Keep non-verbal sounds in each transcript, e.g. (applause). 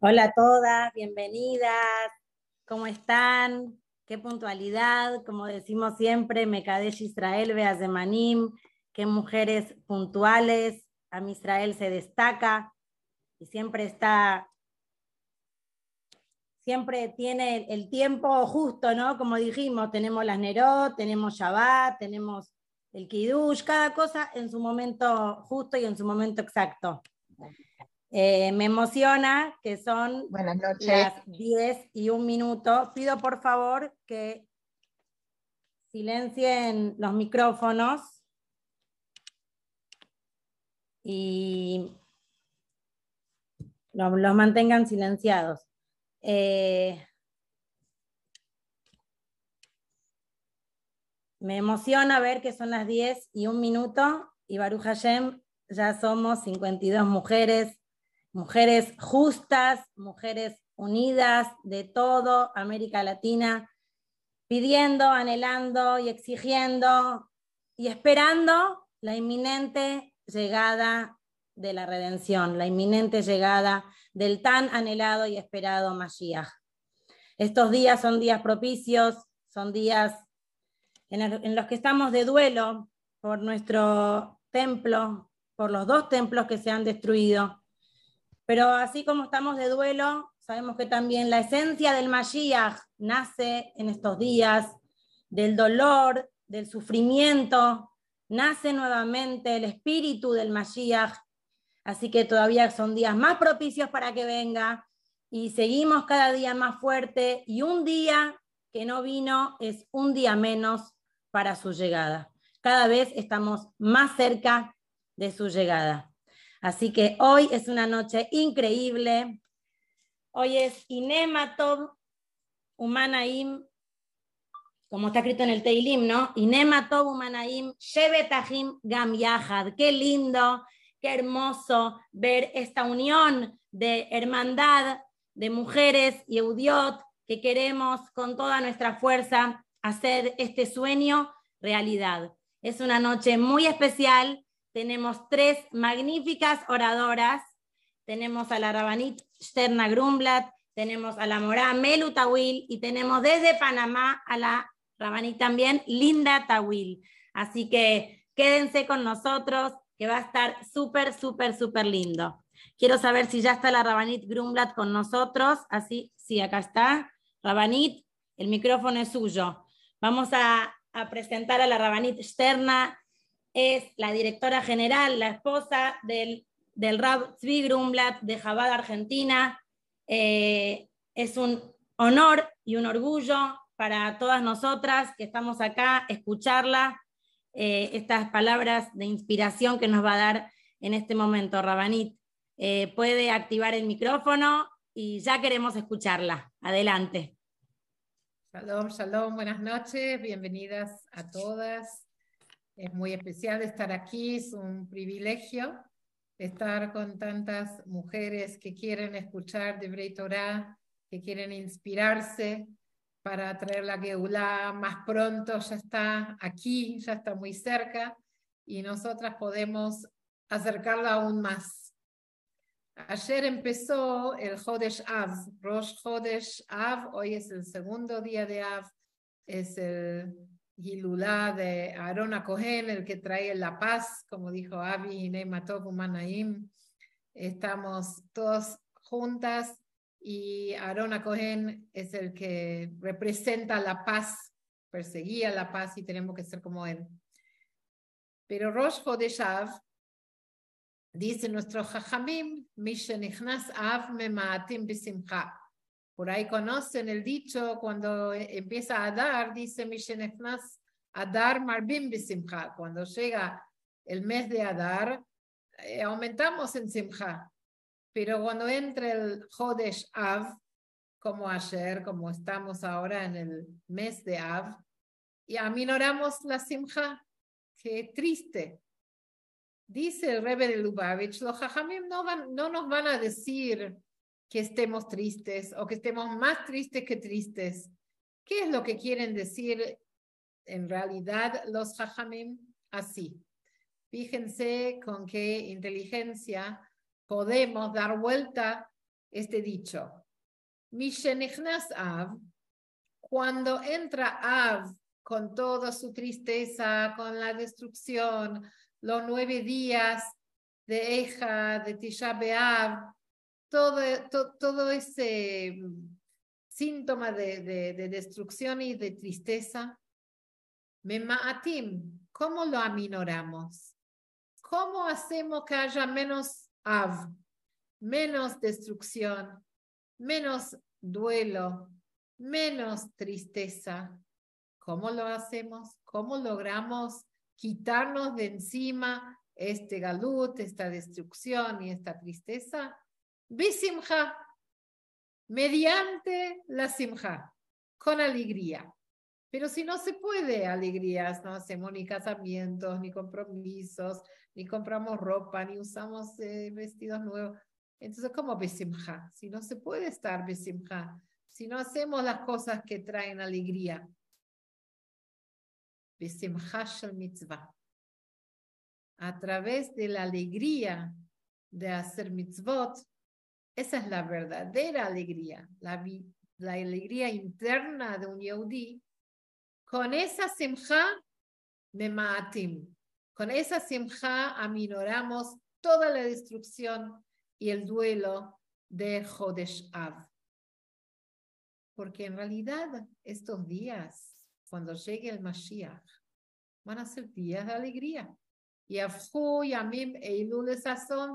Hola a todas, bienvenidas. ¿Cómo están? Qué puntualidad, como decimos siempre, Mekadesh Israel, Manim, qué mujeres puntuales. A Israel se destaca y siempre está, siempre tiene el tiempo justo, ¿no? Como dijimos, tenemos las Nerot, tenemos Shabbat, tenemos el Kiddush, cada cosa en su momento justo y en su momento exacto. Eh, me emociona que son las 10 y un minuto. Pido por favor que silencien los micrófonos y los, mantengan silenciados. Eh, me emociona ver que son las 10 y un minuto y Baruch Hashem ya somos 52 mujeres mujeres justas, mujeres unidas de todo América Latina, pidiendo, anhelando y exigiendo y esperando la inminente llegada de la redención, la inminente llegada del tan anhelado y esperado Mashiach. Estos días son días propicios, son días en, los que estamos de duelo por nuestro templo, por los dos templos que se han destruido, pero así como estamos de duelo, sabemos que también la esencia del Mashiach nace en estos días, del dolor, del sufrimiento, nace nuevamente el espíritu del Mashiach. Así que todavía son días más propicios para que venga y seguimos cada día más fuerte y un día que no vino es un día menos para su llegada. Cada vez estamos más cerca de su llegada. Así que hoy es una noche increíble. Hoy es Inematov Humanaim, como está escrito en el Teilim, ¿no? Inematov Humanaim Shevetahim Gam Yahad. Qué lindo, qué hermoso ver esta unión de hermandad de mujeres y Eudiot que queremos con toda nuestra fuerza hacer este sueño realidad. Es una noche muy especial tenemos tres magníficas oradoras. Tenemos a la Rabanit Sterna Grumblat, tenemos a la Morá Melu Tawil y tenemos desde Panamá a la Rabanit también Linda Tawil. Así que quédense con nosotros, que va a estar súper, súper, súper lindo. Quiero saber si ya está la Rabanit Grumblat con nosotros. Así, sí, acá está. Rabanit, el micrófono es suyo. Vamos a, a presentar a la Rabanit Sterna es la directora general, la esposa del, del Rab Zvi de Jabad, Argentina. Eh, es un honor y un orgullo para todas nosotras que estamos acá, escucharla, eh, estas palabras de inspiración que nos va a dar en este momento, Rabanit. Eh, puede activar el micrófono y ya queremos escucharla. Adelante. Shalom, shalom, buenas noches, bienvenidas a todas. Es muy especial estar aquí, es un privilegio estar con tantas mujeres que quieren escuchar de Brei Torah, que quieren inspirarse para traer la Geulah más pronto, ya está aquí, ya está muy cerca y nosotras podemos acercarla aún más. Ayer empezó el Hodesh Av, Rosh Hodesh Av, hoy es el segundo día de Av, es el Gilulá de Arona Cohen, el que trae la paz, como dijo Avi Neymatov Umanaim. Estamos todos juntas y Arona Cohen es el que representa la paz, perseguía la paz y tenemos que ser como él. Pero Rosh Hodeshav dice nuestro Jajamim, Mishenichnas Av Memaatim Bisimcha. Por ahí conocen el dicho cuando empieza a dar, dice Mishenefnas, Adar Marbim Bisimcha. Cuando llega el mes de Adar, eh, aumentamos en Simcha. Pero cuando entra el Hodesh Av, como ayer, como estamos ahora en el mes de Av, y aminoramos la Simcha. Qué triste. Dice el Rebbe de Lubavitch, los Jajamim no nos van a decir que estemos tristes o que estemos más tristes que tristes. ¿Qué es lo que quieren decir en realidad los hajamim? Así. Fíjense con qué inteligencia podemos dar vuelta este dicho. Av, cuando entra Av con toda su tristeza, con la destrucción, los nueve días de Eja, de Tisha B'Av, todo, todo, ese mm, síntoma de, de, destrucción y de tristeza, Mema'atim, ¿cómo lo aminoramos? ¿Cómo hacemos que haya menos Av, menos destrucción, menos duelo, menos tristeza. ¿Cómo lo hacemos? ¿Cómo logramos quitarnos de encima este galut, esta destrucción y esta tristeza? Bisimha, mediante la simja, con alegría. Pero si no se puede alegrías, no hacemos ni casamientos, ni compromisos, ni compramos ropa, ni usamos eh, vestidos nuevos. Entonces, ¿cómo besimja? Si no se puede estar besimja, si no hacemos las cosas que traen alegría. Besimja shel mitzvah. A través de la alegría de hacer mitzvot, esa es la verdadera alegría, la, la alegría interna de un yehudi. Con esa simja, me maatim. Con esa simja aminoramos toda la destrucción y el duelo de Jodesh Av. Porque en realidad estos días, cuando llegue el Mashiach, van a ser días de alegría. Y Yamim Eilul Sazón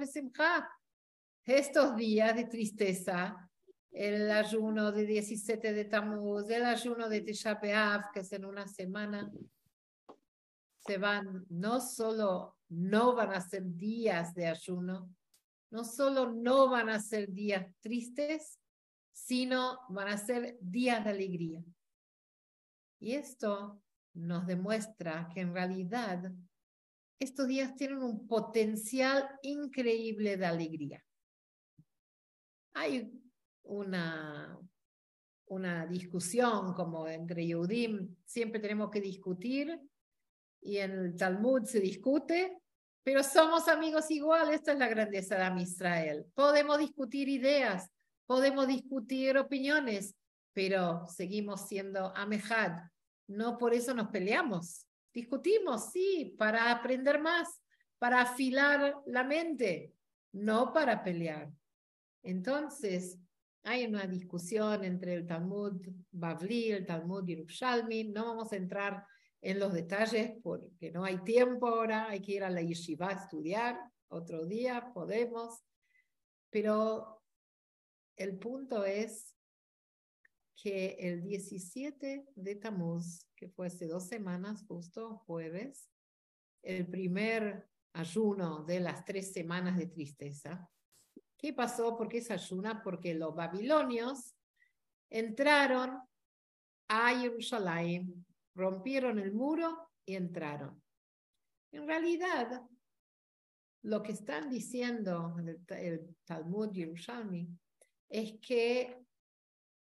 Estos días de tristeza, el ayuno de 17 de Tammuz, el ayuno de Tisha que es en una semana, se van, no solo no van a ser días de ayuno, no solo no van a ser días tristes, sino van a ser días de alegría. Y esto nos demuestra que en realidad estos días tienen un potencial increíble de alegría. Hay una, una discusión como entre Yehudim, siempre tenemos que discutir, y en el Talmud se discute, pero somos amigos igual, esta es la grandeza de Israel. Podemos discutir ideas, podemos discutir opiniones, pero seguimos siendo Amejad. No por eso nos peleamos. Discutimos, sí, para aprender más, para afilar la mente, no para pelear. Entonces, hay una discusión entre el Talmud Bavli, el Talmud Yerushalmi, no vamos a entrar en los detalles porque no hay tiempo ahora, hay que ir a la yeshiva a estudiar, otro día podemos, pero el punto es que el 17 de Tamuz, que fue hace dos semanas, justo jueves, el primer ayuno de las tres semanas de tristeza. ¿Qué pasó? ¿Por qué es ayuna? Porque los babilonios entraron a Jerusalén rompieron el muro y entraron. En realidad, lo que están diciendo el, el Talmud Yerushalmi es que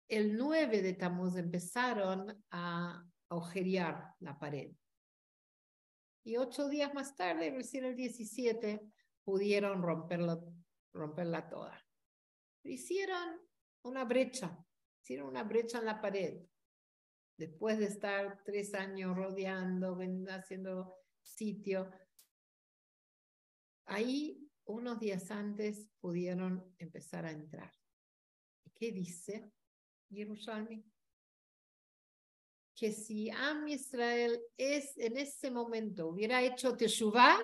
el 9 de Tammuz empezaron a agujerear la pared. Y ocho días más tarde, recién el 17, pudieron romperlo, romperla toda. Hicieron una brecha, hicieron una brecha en la pared después de estar tres años rodeando, haciendo sitio, ahí unos días antes pudieron empezar a entrar. ¿Qué dice Jerusalén? Que si Am Israel es en ese momento hubiera hecho Teshuvah,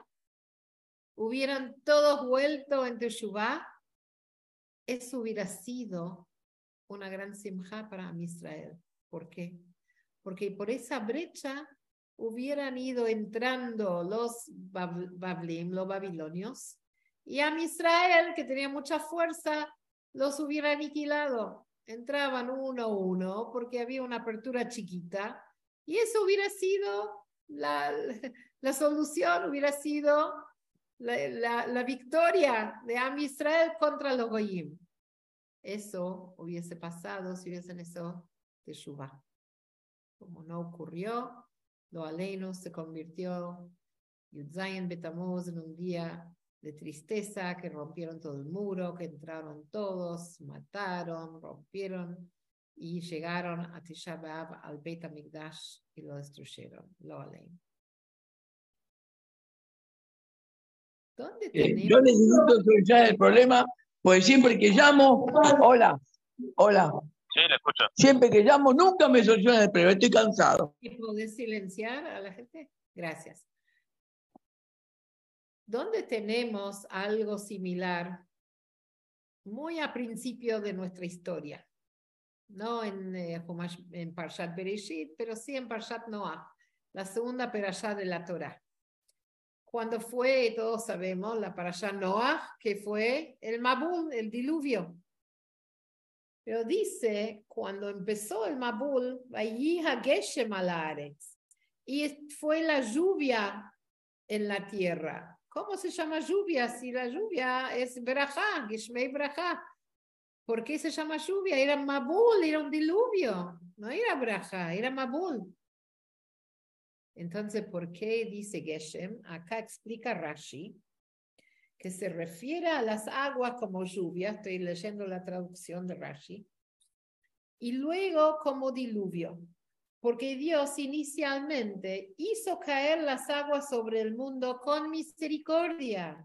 hubieran todos vuelto en Teshuvah, eso hubiera sido una gran simja para Am Israel. ¿Por qué? porque por esa brecha hubieran ido entrando los Bablim, los babilonios, y a Israel, que tenía mucha fuerza, los hubiera aniquilado. Entraban uno a uno porque había una apertura chiquita, y eso hubiera sido la, (laughs) la solución, hubiera sido la, la, victoria de Am contra los Goyim. Eso hubiese pasado si hubiesen eso de Shubá como no ocurrió, lo aleno se convirtió Yudzayin Betamuz en un día de tristeza, que rompieron todo el muro, que entraron todos, mataron, rompieron y llegaron a Tisha al Beit y lo destruyeron. Lo ¿Dónde eh, yo necesito solucionar el problema, pues siempre que llamo, hola, hola. Sí, le escucho. Siempre que llamo, nunca me solucionan el problema, estoy cansado. ¿Y podés silenciar a la gente? Gracias. ¿Dónde tenemos algo similar? Muy a principio de nuestra historia. No en, eh, en Parshat Bereshit, pero sí en Parshat Noah, la segunda perashá de la Torah. Cuando fue, todos sabemos, la Parashá Noah, que fue el Mabul, el diluvio. Pero dice, cuando empezó el Mabul, y fue la lluvia en la tierra. ¿Cómo se llama lluvia? Si la lluvia es Berajá, Gishmei Berajá. ¿Por qué se llama lluvia? Era Mabul, era un diluvio. No era Berajá, era Mabul. Entonces, ¿por qué dice Geshem? Acá explica Rashi que se refiere a las aguas como lluvia, estoy leyendo la traducción de Rashi, y luego como diluvio, porque Dios inicialmente hizo caer las aguas sobre el mundo con misericordia,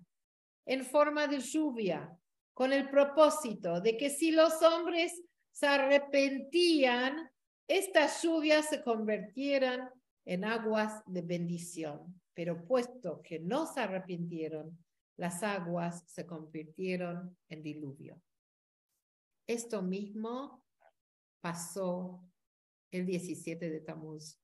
en forma de lluvia, con el propósito de que si los hombres se arrepentían, estas lluvias se convirtieran en aguas de bendición. Pero puesto que no se arrepintieron, las aguas se convirtieron en diluvio. Esto mismo pasó el 17 de Tamuz.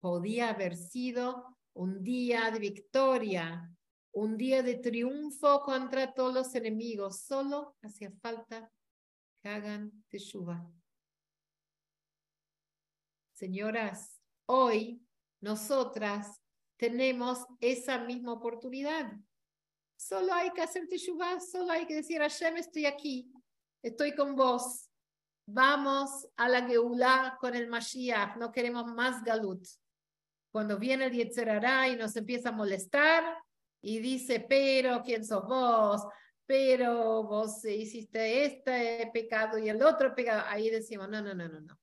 Podía haber sido un día de victoria, un día de triunfo contra todos los enemigos. Solo hacía falta que hagan teshuva. Señoras, hoy nosotras tenemos esa misma oportunidad. Solo hay que hacer teshuvah, solo hay que decir, Hashem, estoy aquí, estoy con vos. Vamos a la Geulah con el Mashiach, no queremos más Galut. Cuando viene el Yetzerará y nos empieza a molestar y dice, pero ¿quién sos vos? Pero vos hiciste este pecado y el otro pecado. Ahí decimos, no, no, no, no, no.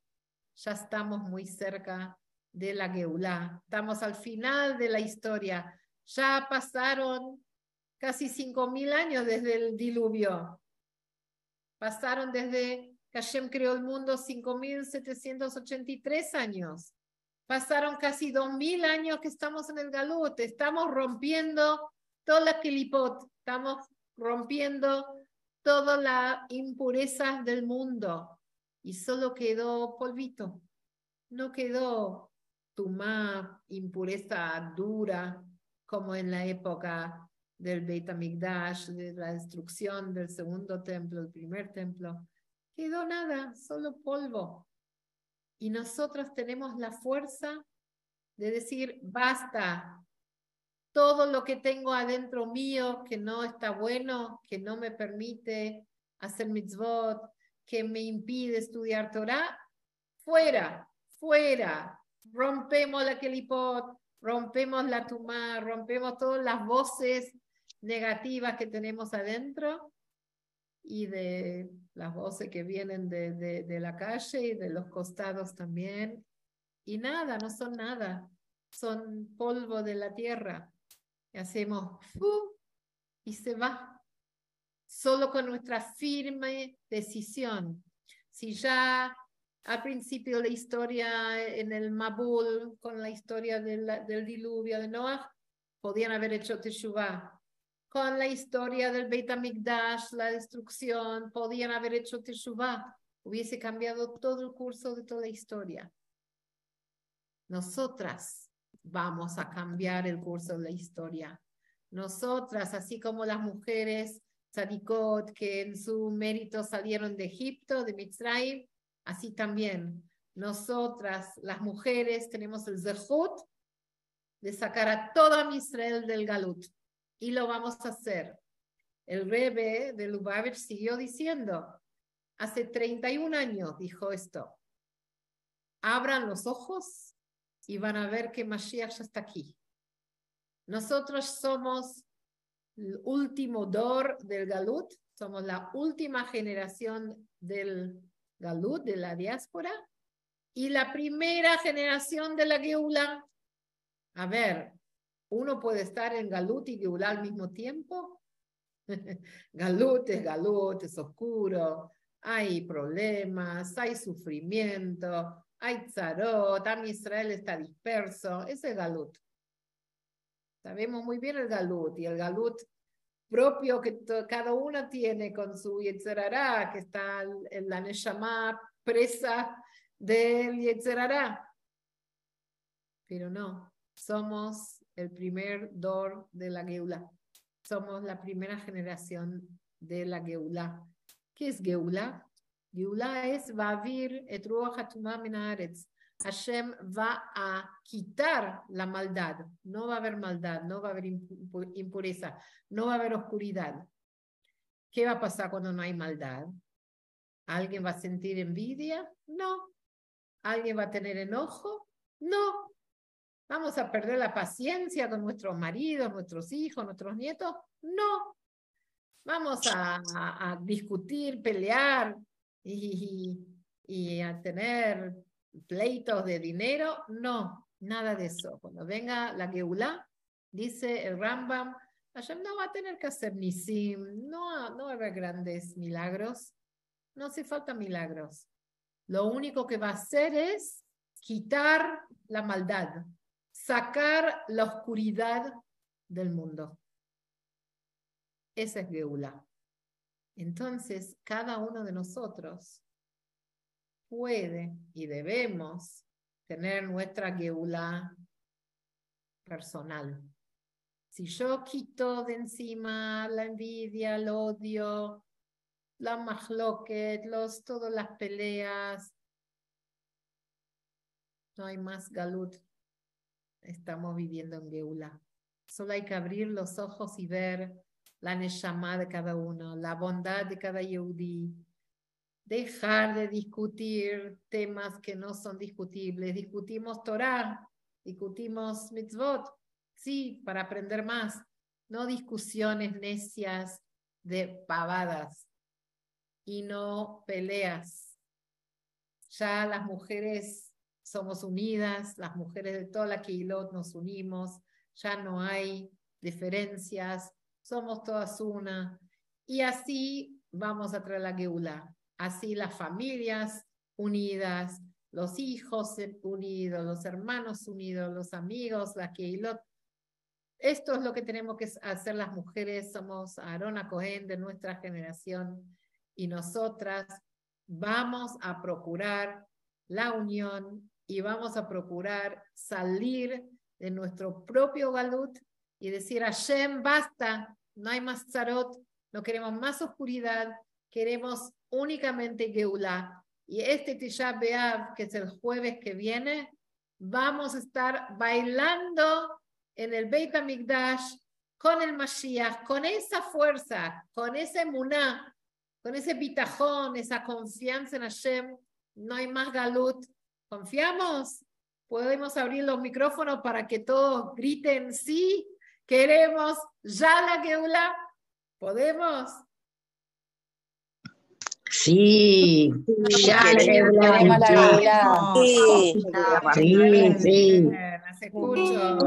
Ya estamos muy cerca de la Geulah. Estamos al final de la historia. Ya pasaron casi cinco mil años desde el diluvio. Pasaron desde que Hashem creó el mundo 5.783 años. Pasaron casi dos mil años que estamos en el Galut. Estamos rompiendo toda la Kelipot. Estamos rompiendo toda la impureza del mundo. Y solo quedó polvito. No quedó tumá, impureza dura, como en la época del Beit HaMikdash, de la destrucción del segundo templo, el primer templo. Quedó nada, solo polvo. Y nosotros tenemos la fuerza de decir, basta, todo lo que tengo adentro mío que no está bueno, que no me permite hacer mitzvot, que me impide estudiar Torah, fuera, fuera, rompemos la kelipot, rompemos la tumá, rompemos todas las voces negativas que tenemos adentro y de las voces que vienen de, de, la calle y de los costados también. Y nada, no son nada, son polvo de la tierra. Y hacemos y se va. Solo con nuestra firme decisión. Si ya al principio la historia en el Mabul, con la historia del, diluvio de Noah, podían haber hecho Teshuvah. Con la historia del Beit HaMikdash, la destrucción, podían haber hecho Teshuvah. Hubiese cambiado todo el curso de toda la historia. Nosotras vamos a cambiar el curso de la historia. Nosotras, así como las mujeres Sadikot, que en su mérito salieron de Egipto, de Mitzrayim, Así también, nosotras, las mujeres, tenemos el zehut de sacar a toda Israel del Galut. Y lo vamos a hacer. El Rebe de Lubavitch siguió diciendo, hace 31 años dijo esto, abran los ojos y van a ver que Mashiach ya está aquí. Nosotros somos el último dor del Galut, somos la última generación del Galut, de la diáspora, y la primera generación de la Geula. A ver, ¿uno puede estar en Galut y Geula al mismo tiempo? (laughs) galut es Galut, es oscuro, hay problemas, hay sufrimiento, hay tzarot, Am Israel está disperso, ese es Galut. Sabemos muy bien el Galut y el Galut propio que cada uno tiene con su Yetzerará, que está en la Neshama presa del Yetzerará. Pero no, somos el primer Dor de la Geula. Somos la primera generación de la Geula. ¿Qué es Geula? Geula es Vavir et Ruach Minaretz. Hashem va a quitar la maldad. No va a haber maldad, no va a haber impureza, no va a haber oscuridad. ¿Qué va a pasar cuando no hay maldad? ¿Alguien va a sentir envidia? No. ¿Alguien va a tener enojo? No. ¿Vamos a perder la paciencia con nuestros maridos, nuestros hijos, nuestros nietos? No. ¿Vamos a, discutir, pelear y, y a tener pleitos de dinero, no, nada de eso. Cuando venga la Geulá, dice el Rambam, Hashem no va a tener que hacer ni sim, no, no haber grandes milagros, no hace falta milagros. Lo único que va a hacer es quitar la maldad, sacar la oscuridad del mundo. Esa es Geula. Entonces, cada uno de nosotros puede y debemos tener nuestra geula personal. Si yo quito de encima la envidia, el odio, la mahloket, los, todas las peleas, no hay más galut. Estamos viviendo en geula. Solo hay que abrir los ojos y ver la neshama de cada uno, la bondad de cada yehudi, dejar de discutir temas que no son discutibles. Discutimos Torah, discutimos mitzvot, sí, para aprender más, no discusiones necias de pavadas y no peleas. Ya las mujeres somos unidas, las mujeres de toda la Kehilot nos unimos, ya no hay diferencias, somos todas una. Y así vamos a traer la Geula así las familias unidas, los hijos unidos, los hermanos unidos, los amigos, la Keilot. Esto es lo que tenemos que hacer las mujeres, somos Arona Cohen de nuestra generación y nosotras vamos a procurar la unión y vamos a procurar salir de nuestro propio galut y decir, Hashem, basta, no hay más zarot, no queremos más oscuridad, queremos únicamente Geulah. Y este Tisha B'Av, que es el jueves que viene, vamos a estar bailando en el Beit HaMikdash con el Mashiach, con esa fuerza, con ese muná, con ese bitajón, esa confianza en Hashem. No hay más galut. ¿Confiamos? Podemos abrir los micrófonos para que todos griten sí, queremos ya la Geula. ¿Podemos? Sí, ya Sí, sí, sí. Se escucha.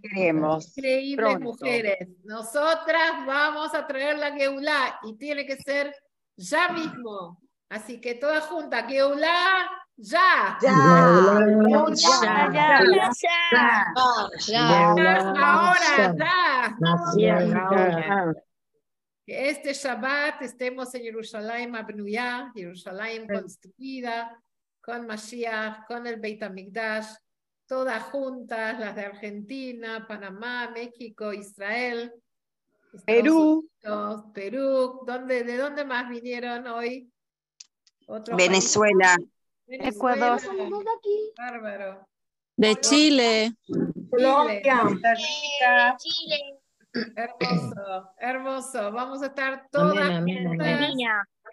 queremos? Increíbles mujeres. Nosotras vamos a traer la Geulá y tiene que ser ya mismo. Así que todas juntas, Geulá, ya. Ya. Ya. Ya. Ya. Ahora, ya que este Shabbat estemos en Jerusalén Abnuyá, Jerusalén construida, con Mashiach, con el Beit HaMikdash, todas juntas, las de Argentina, Panamá, México, Israel, Perú, Perú, ¿dónde, ¿de dónde más vinieron hoy? Venezuela. Ecuador. Bárbaro. De Chile. Colombia. Chile. Hermoso, hermoso. Vamos a estar todas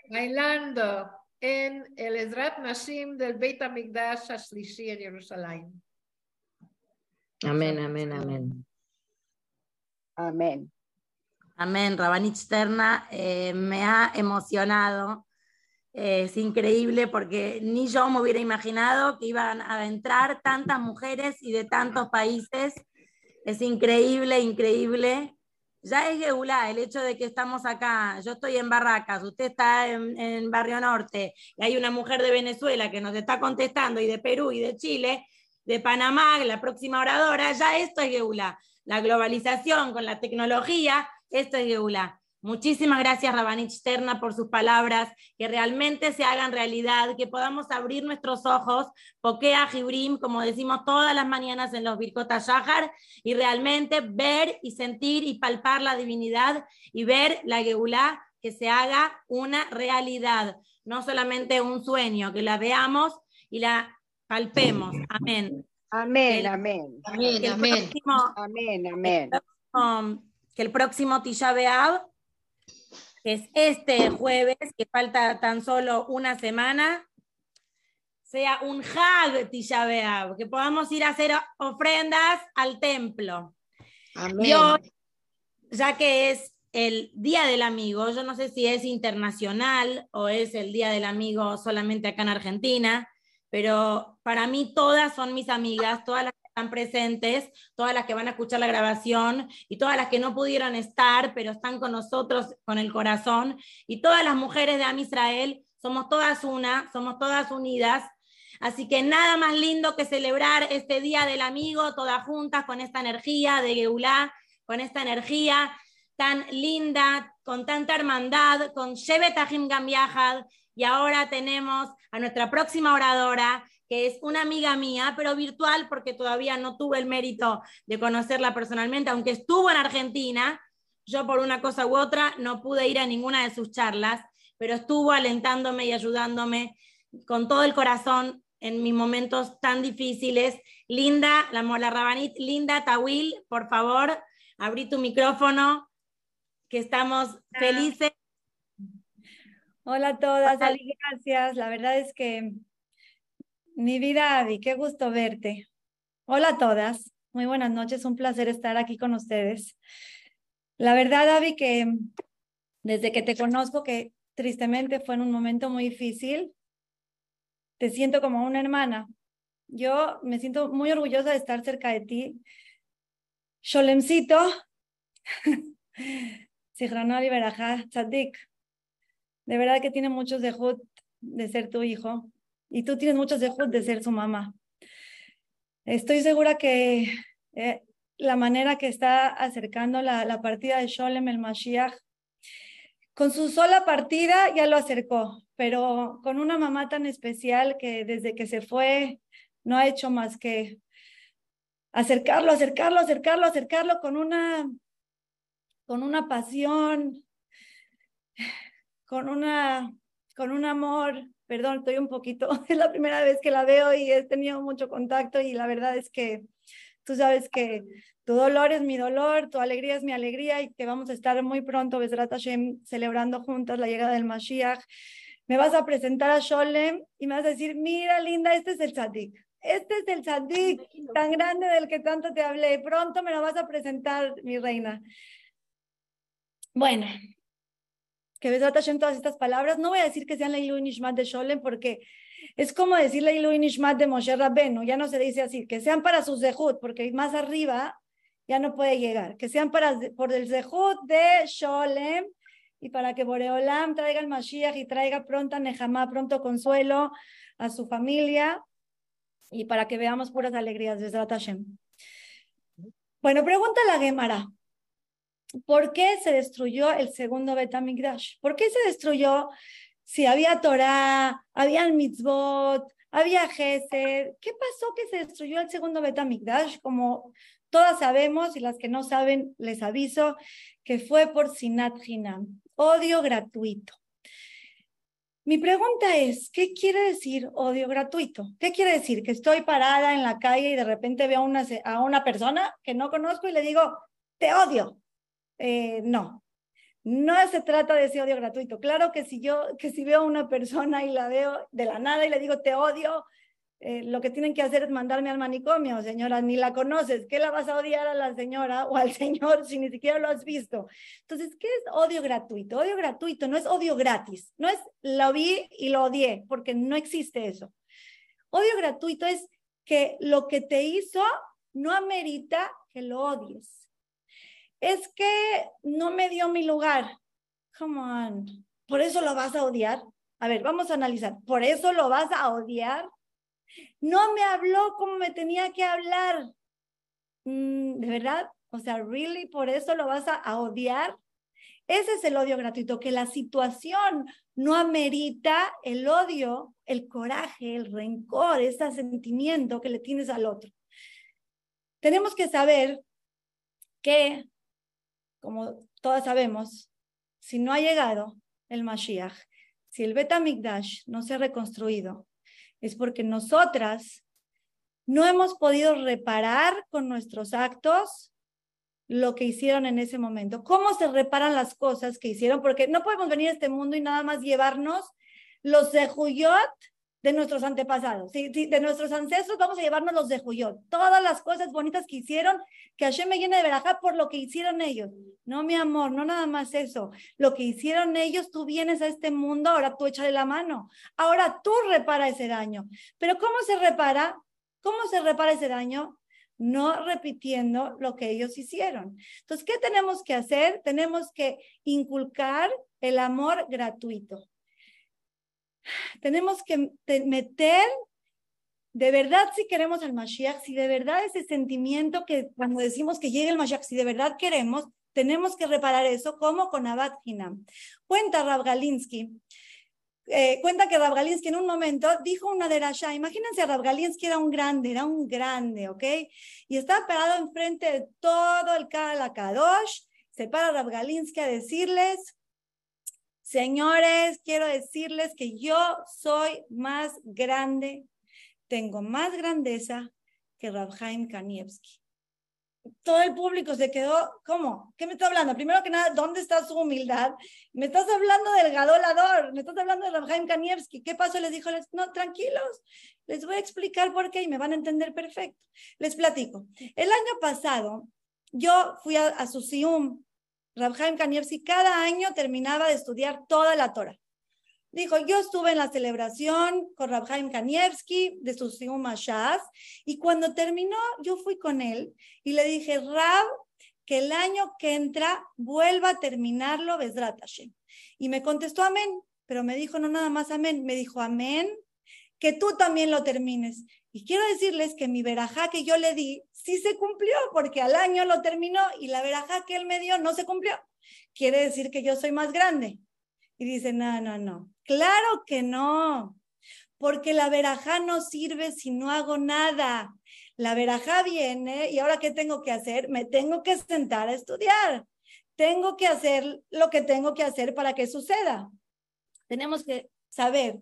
bailando en el Ezrat Nashim del Beit HaMikdash Ashlishi en Jerusalén. Amén, amén, amén. Amén. Amén. Rabanich Terna eh, me ha emocionado. Eh, es increíble porque ni yo me hubiera imaginado que iban a entrar tantas mujeres y de tantos países. Es increíble, increíble. Ya es Geulá el hecho de que estamos acá. Yo estoy en Barracas, usted está en, Barrio Norte y hay una mujer de Venezuela que nos está contestando y de Perú y de Chile, de Panamá, la próxima oradora. Ya esto es Geulá. La globalización con la tecnología, esto es Geulá. Muchísimas gracias, Rabanich Terna, por sus palabras, que realmente se hagan realidad, que podamos abrir nuestros ojos, Pokea Jibrim, como decimos todas las mañanas en los Birkota Shahar, y realmente ver y sentir y palpar la divinidad y ver la Geulá que se haga una realidad, no solamente un sueño, que la veamos y la palpemos. Amén. Amén, El- amén. Amén, Que el amén. próximo- Amén, amén. um, que el próximo Tisha B'Av, es este jueves, que falta tan solo una semana, sea un Hag Tisha B'Av, que podamos ir a hacer ofrendas al templo. Amén. Y hoy, ya que es el Día del Amigo, yo no sé si es internacional o es el Día del Amigo solamente acá en Argentina, pero para mí todas son mis amigas, todas las están presentes, todas las que van a escuchar la grabación y todas las que no pudieron estar, pero están con nosotros con el corazón, y todas las mujeres de Am Israel, somos todas una, somos todas unidas. Así que nada más lindo que celebrar este Día del Amigo, todas juntas, con esta energía de Geulá, con esta energía tan linda, con tanta hermandad, con Shevet Ahim Gam Yahad. Y ahora tenemos a nuestra próxima oradora, que es una amiga mía, pero virtual, porque todavía no tuve el mérito de conocerla personalmente, aunque estuvo en Argentina. Yo por una cosa u otra no pude ir a ninguna de sus charlas, pero estuvo alentándome y ayudándome con todo el corazón en mis momentos tan difíciles. Linda, la Mola Rabanit, Linda Tawil, por favor, abrí tu micrófono, que estamos felices. Hola a todas, Hola. Gracias. La verdad es que mi vida, Avi, qué gusto verte. Hola a todas, muy buenas noches, un placer estar aquí con ustedes. La verdad, Avi, que desde que te conozco, que tristemente fue en un momento muy difícil, te siento como una hermana. Yo me siento muy orgullosa de estar cerca de ti. Sholemcito, (laughs) Sihranoli Berajá, Tzadik, de verdad que tiene muchos de de ser tu hijo y tú tienes muchos de de ser su mamá. Estoy segura que eh, la manera que está acercando la, la partida de Sholem el Mashiach, con su sola partida ya lo acercó, pero con una mamá tan especial que desde que se fue no ha hecho más que acercarlo, acercarlo, acercarlo, acercarlo con una, con una pasión, con una, con un amor. Perdón, estoy un poquito, (laughs) es la primera vez que la veo y he tenido mucho contacto y la verdad es que tú sabes que tu dolor es mi dolor, tu alegría es mi alegría y que vamos a estar muy pronto, Besrat Hashem, celebrando juntas la llegada del Mashiach. Me vas a presentar a Sholem y me vas a decir, mira linda, este es el tzadik. Este es el tzadik tan grande del que tanto te hablé. Pronto me lo vas a presentar, mi reina. Bueno, que Besrat todas estas palabras. No voy a decir que sean la Ilu Nishmat de Sholem porque es como decir la Ilu Nishmat de Moshe Rabbenu. Ya no se dice así. Que sean para sus zehut, porque más arriba ya no puede llegar. Que sean para, por el zehut de Sholem y para que Boreolam traiga el Mashiach y traiga pronta Nehama, pronto consuelo a su familia y para que veamos puras alegrías. Besrat Hashem. Bueno, pregunta la Gemara. ¿Por qué se destruyó el segundo Betamigdash? ¿Por qué se destruyó si había Torah, había mitzvot, había Gesed? ¿Qué pasó que se destruyó el segundo Betamigdash? Como todas sabemos y las que no saben les aviso que fue por Sinat Hinam, odio gratuito. Mi pregunta es, ¿qué quiere decir odio gratuito? ¿Qué quiere decir? Que estoy parada en la calle y de repente veo a una persona que no conozco y le digo, te odio. Eh, no, no se trata de ese odio gratuito. Claro que si yo, que si veo a una persona y la veo de la nada y le digo te odio, eh, lo que tienen que hacer es mandarme al manicomio, señora, ni la conoces, ¿qué la vas a odiar a la señora o al (laughs) señor si ni siquiera lo has visto? Entonces, ¿qué es odio gratuito? Odio gratuito no es odio gratis, no es lo vi y lo odié, porque no existe eso. Odio gratuito es que lo que te hizo no amerita que lo odies. Es que no me dio mi lugar. Come on. ¿Por eso lo vas a odiar? A ver, vamos a analizar. ¿Por eso lo vas a odiar? No me habló como me tenía que hablar. Mm, ¿De verdad? O sea, ¿really? ¿Por eso lo vas a, odiar? Ese es el odio gratuito, que la situación no amerita el odio, el coraje, el rencor, ese sentimiento que le tienes al otro. Tenemos que saber que, como todas sabemos, si no ha llegado el Mashiach, si el Betamikdash no se ha reconstruido, es porque nosotras no hemos podido reparar con nuestros actos lo que hicieron en ese momento. ¿Cómo se reparan las cosas que hicieron? Porque no podemos venir a este mundo y nada más llevarnos los de Juyot de nuestros antepasados, de nuestros ancestros, vamos a llevarnos los de Juyot. Todas las cosas bonitas que hicieron, que Hashem me llene de verajá por lo que hicieron ellos. No, mi amor, no nada más eso. Lo que hicieron ellos, tú vienes a este mundo, ahora tú échale la mano. Ahora tú repara ese daño. Pero ¿cómo se repara? ¿Cómo se repara ese daño? no repitiendo lo que ellos hicieron. Entonces, ¿qué tenemos que hacer? Tenemos que inculcar el amor gratuito tenemos que meter, de verdad si queremos al Mashiach, si de verdad ese sentimiento que cuando decimos que llegue el Mashiach, si de verdad queremos, tenemos que reparar eso como con Abad Hinam. Cuenta Rav Galinsky, eh, cuenta que Rav Galinsky en un momento dijo una de derashá, imagínense Rav Galinsky era un grande, era un grande, ¿ok? Y estaba parado enfrente de todo el Kadosh, se para Rav Galinsky a decirles, Señores, quiero decirles que yo soy más grande, tengo más grandeza que Rabhaim Kanievski. Todo el público se quedó, ¿cómo? ¿Qué me está hablando? Primero que nada, ¿dónde está su humildad? Me estás hablando del Gadolador, me estás hablando de Rabhaim Kanievski. ¿Qué pasó? Les dijo, no, tranquilos, les voy a explicar por qué y me van a entender perfecto. Les platico. El año pasado, yo fui a, a su Sium Rabhaim Kanievski cada año terminaba de estudiar toda la Torah. Dijo, yo estuve en la celebración con Rabhaim Kanievski de su Siuma Shaz y cuando terminó yo fui con él y le dije, Rab, que el año que entra vuelva a terminarlo Hashem. Y me contestó amén, pero me dijo no nada más amén, me dijo amén, que tú también lo termines. Y quiero decirles que mi verajá que yo le di sí se cumplió, porque al año lo terminó y la verajá que él me dio no se cumplió. Quiere decir que yo soy más grande. Y dice, no, no, no. Claro que no, porque la verajá no sirve si no hago nada. La verajá viene y ahora ¿qué tengo que hacer? Me tengo que sentar a estudiar. Tengo que hacer lo que tengo que hacer para que suceda. Tenemos que saber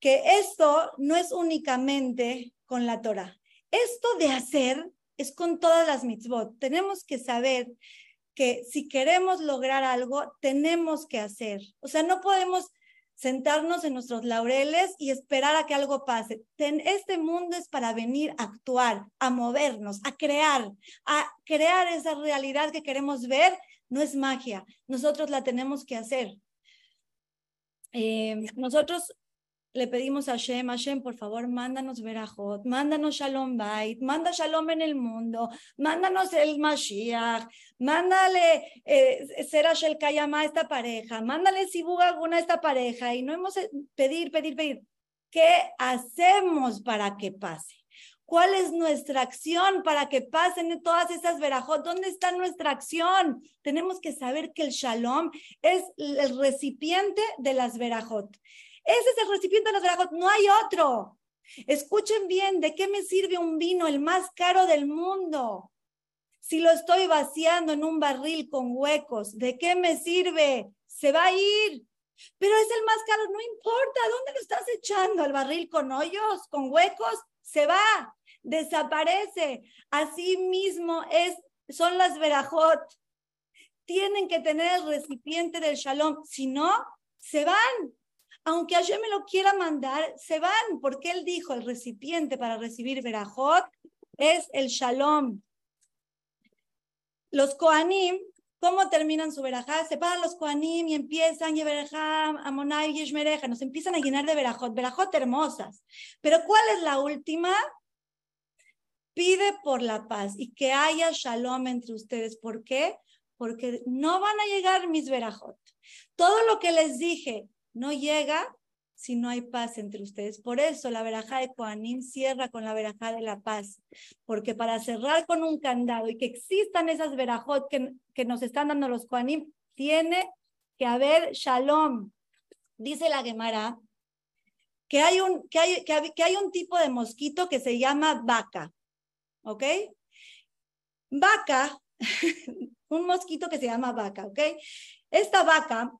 que esto no es únicamente con la Torah. Esto de hacer es con todas las mitzvot. Tenemos que saber que si queremos lograr algo, tenemos que hacer. O sea, no podemos sentarnos en nuestros laureles y esperar a que algo pase. Este mundo es para venir a actuar, a movernos, a crear, a crear esa realidad que queremos ver. No es magia, nosotros la tenemos que hacer. Eh, nosotros le pedimos a Hashem, Hashem, por favor, mándanos Berajot, mándanos Shalom Bait, manda Shalom en el mundo, mándanos el Mashiach, mándale eh, Serash el Kayama a esta pareja, mándale Sibug alguna a esta pareja, y no hemos eh, pedir, pedir, pedir. ¿Qué hacemos para que pase? ¿Cuál es nuestra acción para que pasen todas esas verajot? ¿Dónde está nuestra acción? Tenemos que saber que el shalom es el recipiente de las verajot. Ese es el recipiente de los verajot, no hay otro. Escuchen bien, ¿de qué me sirve un vino el más caro del mundo? Si lo estoy vaciando en un barril con huecos, ¿de qué me sirve? Se va a ir. Pero es el más caro, no importa, ¿dónde lo estás echando? ¿Al barril con hoyos, con huecos? Se va, desaparece. Así mismo es, son las verajot. Tienen que tener el recipiente del shalom, si no, se van. Aunque Hashem me lo quiera mandar, se van, porque él dijo, el recipiente para recibir Berajot es el Shalom. Los Koanim, ¿cómo terminan su Berajá? Se paran los Koanim y empiezan, Amonai, Yeshmereja, nos empiezan a llenar de Berajot, Berajot hermosas. Pero ¿cuál es la última? Pide por la paz y que haya Shalom entre ustedes. ¿Por qué? Porque no van a llegar mis Berajot. Todo lo que les dije no llega si no hay paz entre ustedes. Por eso la verajá de Koanim cierra con la verajá de la paz, porque para cerrar con un candado y que existan esas verajot que, nos están dando los Koanim, tiene que haber shalom. Dice la Gemara que hay un, que hay, que hay un tipo de mosquito que se llama vaca, ¿ok? Vaca, (laughs) un mosquito que se llama vaca, ¿ok? Esta vaca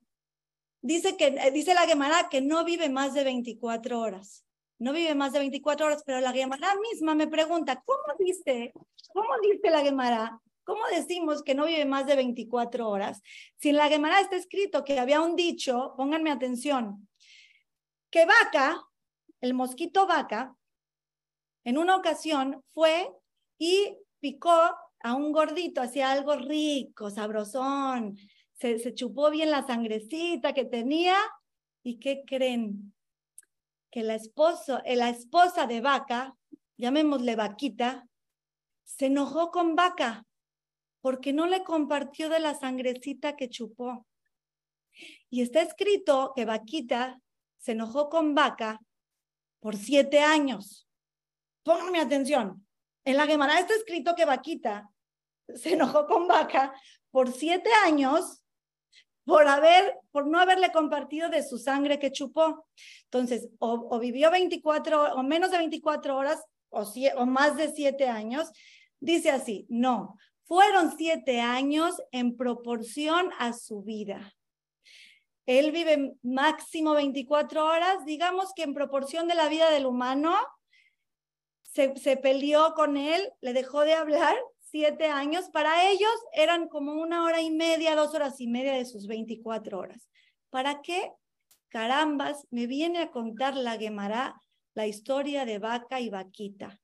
dice que eh, dice la Gemara que no vive más de 24 horas. No vive más de 24 horas, pero la Gemara misma me pregunta, ¿cómo dice? ¿Cómo dice la Gemara? ¿Cómo decimos que no vive más de 24 horas? Si en la Gemara está escrito que había un dicho, pónganme atención, que vaca, el mosquito vaca, en una ocasión fue y picó a un gordito, hacía algo rico, sabrosón, se, chupó bien la sangrecita que tenía. ¿Y qué creen? Que la, esposo, eh, la esposa de vaca, llamémosle vaquita, se enojó con vaca porque no le compartió de la sangrecita que chupó. Y está escrito que vaquita se enojó con vaca por siete años. Pónganme atención. En la Gemara está escrito que vaquita se enojó con vaca por siete años por haber, por no haberle compartido de su sangre que chupó. Entonces, o, vivió 24 o menos de 24 horas o, o más de 7 años. Dice así, no, fueron 7 años en proporción a su vida. Él vive máximo 24 horas, digamos que en proporción de la vida del humano, se, se peleó con él, le dejó de hablar siete años, para ellos eran como una hora y media, dos horas y media de sus 24 horas. ¿Para qué? Carambas, me viene a contar la Gemara la historia de vaca y vaquita.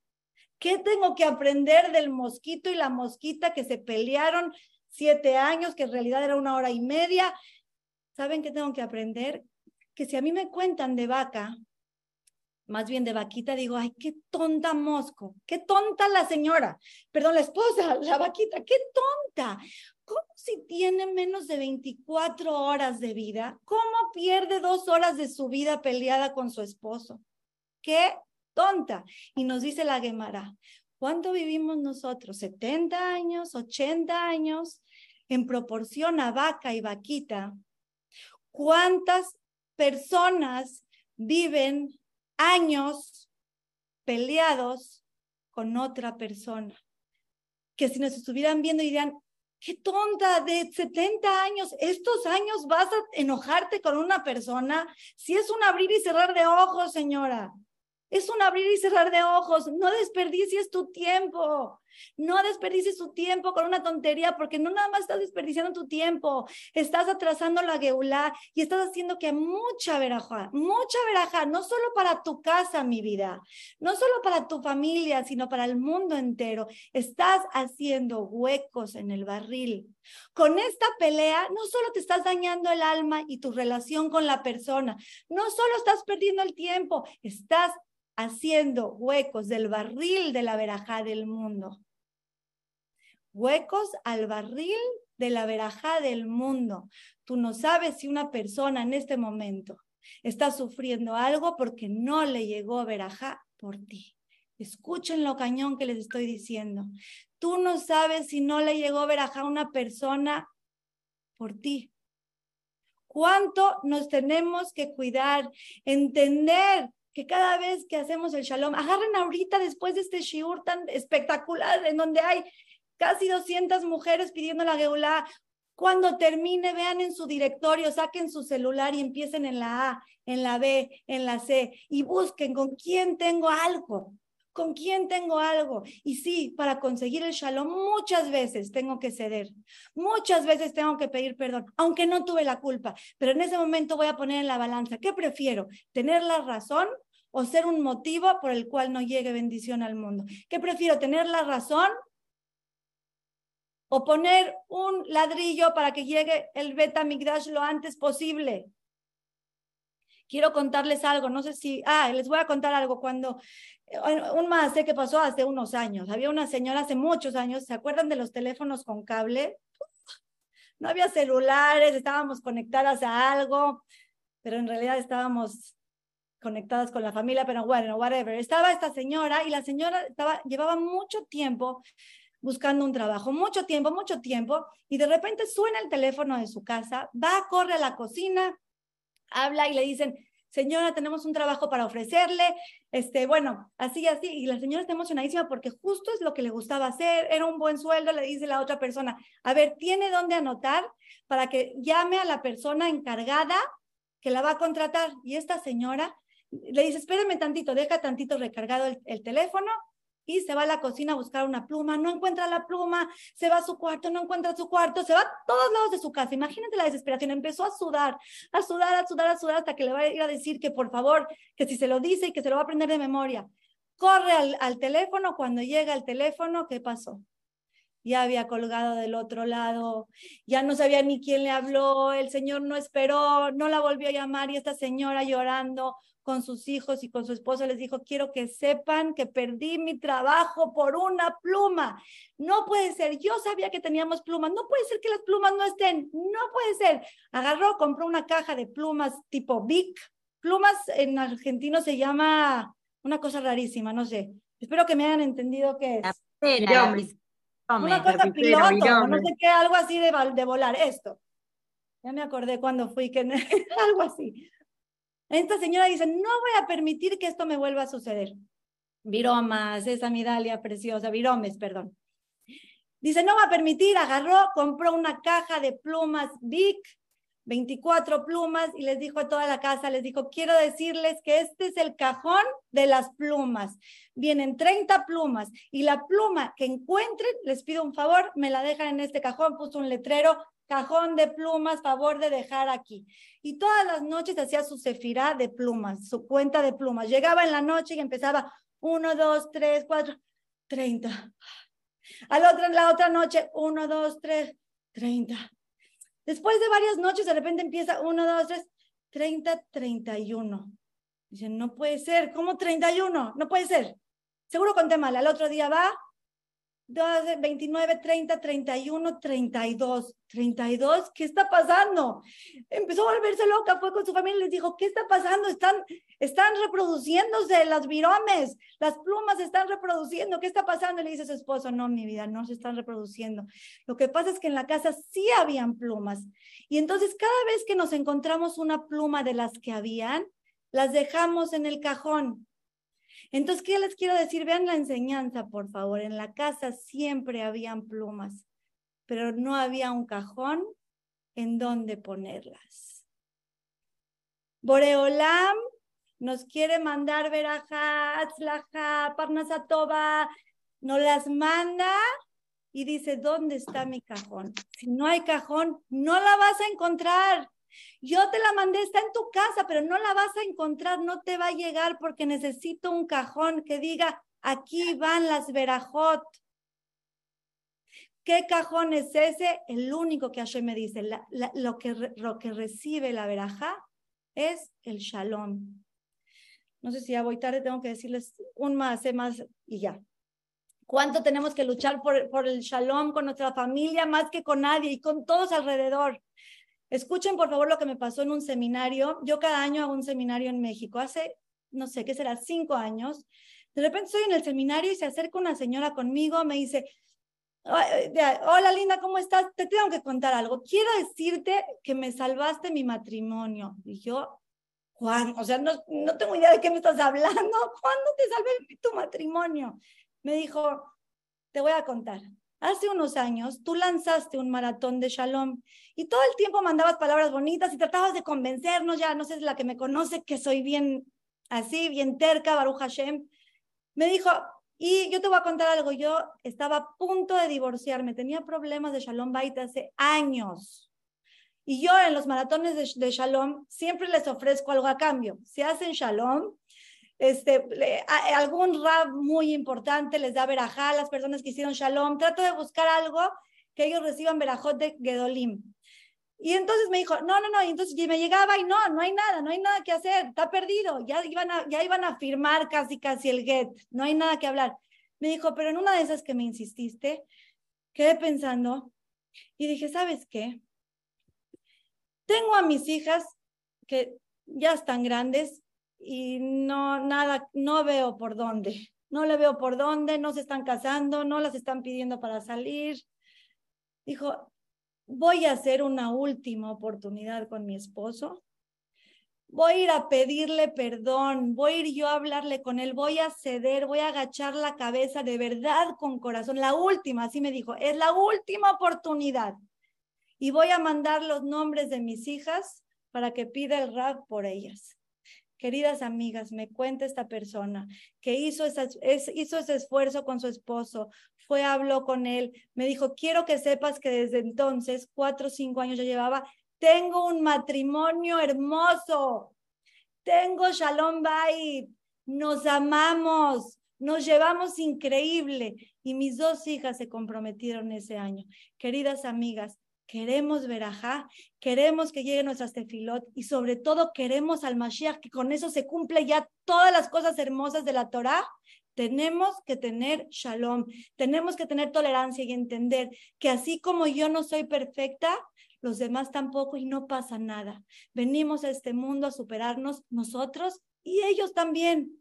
¿Qué tengo que aprender del mosquito y la mosquita que se pelearon siete años, que en realidad era una hora y media? ¿Saben qué tengo que aprender? Que si a mí me cuentan de vaca, más bien de vaquita, digo, ay, qué tonta Mosco, qué tonta la señora, perdón, la esposa, (laughs) la vaquita, qué tonta. ¿Cómo si tiene menos de 24 horas de vida? ¿Cómo pierde dos horas de su vida peleada con su esposo? Qué tonta. Y nos dice la Gemara, ¿cuánto vivimos nosotros? ¿70 años? ¿80 años? En proporción a vaca y vaquita. ¿Cuántas personas viven años peleados con otra persona. Que si nos estuvieran viendo dirían, qué tonta, de 70 años, estos años vas a enojarte con una persona. Si es un abrir y cerrar de ojos, señora. Es un abrir y cerrar de ojos. No desperdicies tu tiempo. No desperdicies tu tiempo con una tontería porque no nada más estás desperdiciando tu tiempo. Estás atrasando la geulá y estás haciendo que mucha veraja, mucha veraja, no solo para tu casa, mi vida, no solo para tu familia, sino para el mundo entero. Estás haciendo huecos en el barril. Con esta pelea no solo te estás dañando el alma y tu relación con la persona, no solo estás perdiendo el tiempo, estás haciendo huecos del barril de la verajá del mundo. Huecos al barril de la verajá del mundo. Tú no sabes si una persona en este momento está sufriendo algo porque no le llegó verajá por ti. Escuchen lo cañón que les estoy diciendo. Tú no sabes si no le llegó verajá a una persona por ti. ¿Cuánto nos tenemos que cuidar? Entender que cada vez que hacemos el shalom, agarren ahorita después de este shiur tan espectacular en donde hay casi 200 mujeres pidiendo la geulá, cuando termine, vean en su directorio, saquen su celular y empiecen en la A, en la B, en la C y busquen con quién tengo algo, con quién tengo algo. Y sí, para conseguir el shalom muchas veces tengo que ceder, muchas veces tengo que pedir perdón, aunque no tuve la culpa, pero en ese momento voy a poner en la balanza, ¿qué prefiero? ¿Tener la razón o ser un motivo por el cual no llegue bendición al mundo? ¿Qué prefiero? ¿Tener la razón o poner un ladrillo para que llegue el beta migdash lo antes posible? quiero contarles algo, no sé si, ah, les voy a contar algo. Cuando un más que pasó hace unos años. Había una señora hace muchos años, ¿se acuerdan de los teléfonos con cable? No había celulares, estábamos conectadas a algo, pero en realidad estábamos conectadas con la familia, pero bueno, whatever. Estaba esta señora y la señora estaba, llevaba mucho tiempo buscando un trabajo, mucho tiempo, mucho tiempo, y de repente suena el teléfono de su casa, va, corre a la cocina, habla y le dicen, señora, tenemos un trabajo para ofrecerle, este, bueno, así, así, y la señora está emocionadísima porque justo es lo que le gustaba hacer, era un buen sueldo, le dice la otra persona, a ver, ¿tiene dónde anotar para que llame a la persona encargada que la va a contratar? Y esta señora le dice, espéreme tantito, deja tantito recargado el teléfono, y se va a la cocina a buscar una pluma, no encuentra la pluma, se va a su cuarto, no encuentra su cuarto, se va a todos lados de su casa. Imagínate la desesperación, empezó a sudar, a sudar, a sudar, a sudar hasta que le va a ir a decir que por favor, que si se lo dice y que se lo va a aprender de memoria. Corre al, al teléfono, cuando llega el teléfono, ¿qué pasó? ya había colgado del otro lado, ya no sabía ni quién le habló, el señor no esperó, no la volvió a llamar y esta señora llorando, con sus hijos y con su esposo, les dijo, quiero que sepan que perdí mi trabajo por una pluma. No puede ser, yo sabía que teníamos plumas, no puede ser que las plumas no estén, no puede ser. Agarró, compró una caja de plumas tipo Big. Plumas en argentino se llama una cosa rarísima, no sé. Espero que me hayan entendido qué es. una cosa piloto, no sé qué, algo así de, de volar, esto. Ya me acordé cuando fui, que (laughs) algo así. Esta señora dice, no voy a permitir que esto me vuelva a suceder. Viromas, esa midalia preciosa, viromes, perdón. Dice, no va a permitir, agarró, compró una caja de plumas Big, 24 plumas, y les dijo a toda la casa, les dijo, quiero decirles que este es el cajón de las plumas. Vienen 30 plumas, y la pluma que encuentren, les pido un favor, me la dejan en este cajón, puso un letrero, cajón de plumas, favor de dejar aquí. Y todas las noches hacía su sefirá de plumas, su cuenta de plumas. Llegaba en la noche y empezaba uno, dos, tres, cuatro, treinta. Al otro, la otra noche, uno, dos, tres, treinta. Después de varias noches, de repente empieza uno, dos, tres, treinta, treinta y uno. Dicen, no puede ser, ¿cómo treinta y uno? No puede ser. Seguro conté mal. Al otro día va, 29, 30, 31, 32. 32, ¿qué está pasando? Empezó a volverse loca, fue con su familia y les dijo, ¿qué está pasando? Están, están reproduciéndose las viromes, las plumas están reproduciendo, ¿qué está pasando? Le dice a su esposo, no, mi vida, no se están reproduciendo. Lo que pasa es que en la casa sí habían plumas. Y entonces cada vez que nos encontramos una pluma de las que habían, las dejamos en el cajón entonces, ¿qué les quiero decir? Vean la enseñanza, por favor. En la casa siempre habían plumas, pero no había un cajón en donde ponerlas. Boreolam nos quiere mandar verajá, atzlaja, parnasatoba, nos las manda y dice, ¿dónde está mi cajón? Si no hay cajón, no la vas a encontrar. Yo te la mandé, está en tu casa, pero no la vas a encontrar, no te va a llegar porque necesito un cajón que diga, aquí van las verajot. ¿Qué cajón es ese? El único que Hashem me dice, lo, que, lo que recibe la verajá es el shalom. No sé si ya voy tarde, tengo que decirles un más, más y ya. ¿Cuánto tenemos que luchar por, por el shalom con nuestra familia más que con nadie y con todos alrededor? Escuchen por favor lo que me pasó en un seminario. Yo cada año hago un seminario en México. Hace, no sé, ¿qué será? Cinco años. De repente estoy en el seminario y se acerca una señora conmigo, me dice, hola linda, ¿cómo estás? Te tengo que contar algo. Quiero decirte que me salvaste mi matrimonio. Y yo, Juan, o sea, no, no tengo idea de qué me estás hablando. (laughs) ¿Cuándo te salvé tu matrimonio? Me dijo, te voy a contar. Hace unos años tú lanzaste un maratón de Shalom y todo el tiempo mandabas palabras bonitas y tratabas de convencernos, ya no sé, la que me conoce, que soy bien así, bien terca, Baruch Hashem. Me dijo, y yo te voy a contar algo, yo estaba a punto de divorciarme, tenía problemas de Shalom Bait hace años. Y yo en los maratones de, de Shalom siempre les ofrezco algo a cambio. Si hacen Shalom, este, algún rab muy importante les da verajá a las personas que hicieron shalom. Trato de buscar algo que ellos reciban verajot de Gedolim. Y entonces me dijo, no, no, no, y entonces me llegaba y no, no hay nada, no hay nada que hacer, está perdido, ya iban a, ya iban a firmar casi, casi el get, no hay nada que hablar. Me dijo, pero en una de esas que me insististe, quedé pensando y dije, ¿sabes qué? Tengo a mis hijas que ya están grandes y no, nada, no veo por dónde, no le veo por dónde, no se están casando, no las están pidiendo para salir. Dijo, voy a hacer una última oportunidad con mi esposo. Voy a ir a pedirle perdón, voy a yo a hablarle con él, voy a ceder, voy a agachar la cabeza de verdad con corazón. La última, así me dijo, es la última oportunidad. Y voy a mandar los nombres de mis hijas para que pida el rap por ellas. Queridas amigas, me cuenta esta persona que hizo, hizo ese esfuerzo con su esposo, fue, habló con él, me dijo, quiero que sepas que desde entonces, cuatro o cinco años ya llevaba, tengo un matrimonio hermoso, tengo Shalom Bait, nos amamos, nos llevamos increíble y mis dos hijas se comprometieron ese año. Queridas amigas, queremos verajá, queremos que llegue nuestra tefilot y sobre todo queremos al Mashiach, que con eso se cumple ya todas las cosas hermosas de la Torah. Tenemos que tener shalom, tenemos que tener tolerancia y entender que así como yo no soy perfecta, los demás tampoco y no pasa nada. Venimos a este mundo a superarnos nosotros y ellos también.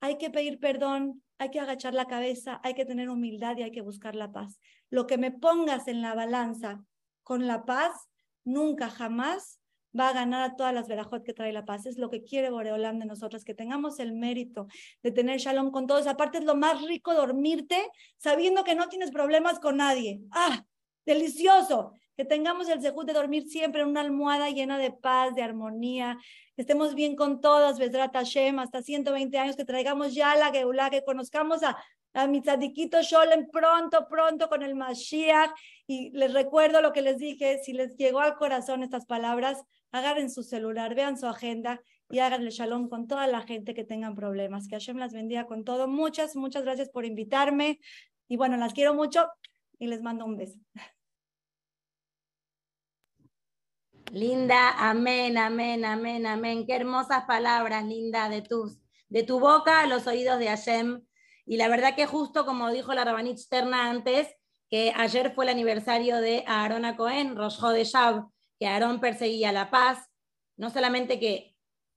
Hay que pedir perdón, hay que agachar la cabeza, hay que tener humildad y hay que buscar la paz. Lo que me pongas en la balanza con la paz, nunca, jamás va a ganar a todas las verajot que trae la paz. Es lo que quiere Boreolam de nosotras, que tengamos el mérito de tener shalom con todos. Aparte es lo más rico dormirte sabiendo que no tienes problemas con nadie. ¡Ah! Delicioso. Que tengamos el sejud de dormir siempre en una almohada llena de paz, de armonía, que estemos bien con todas, Besrat Hashem, hasta 120 años, que traigamos ya la Geulah, que conozcamos a, a mi tzadiquito Sholem pronto, pronto con el Mashiach. Y les recuerdo lo que les dije, si les llegó al corazón estas palabras, agarren su celular, vean su agenda y háganle shalom con toda la gente que tengan problemas. Que Hashem las bendiga con todo. Muchas, muchas gracias por invitarme. Y bueno, las quiero mucho y les mando un beso. Linda, amén, amén, amén, amén. Qué hermosas palabras, Linda, de, tus, de tu boca a los oídos de Hashem. Y la verdad que justo como dijo la Rabanit Terna antes, que ayer fue el aniversario de Aarón Cohen, Rosh de Shab, que Aarón perseguía la paz, no solamente que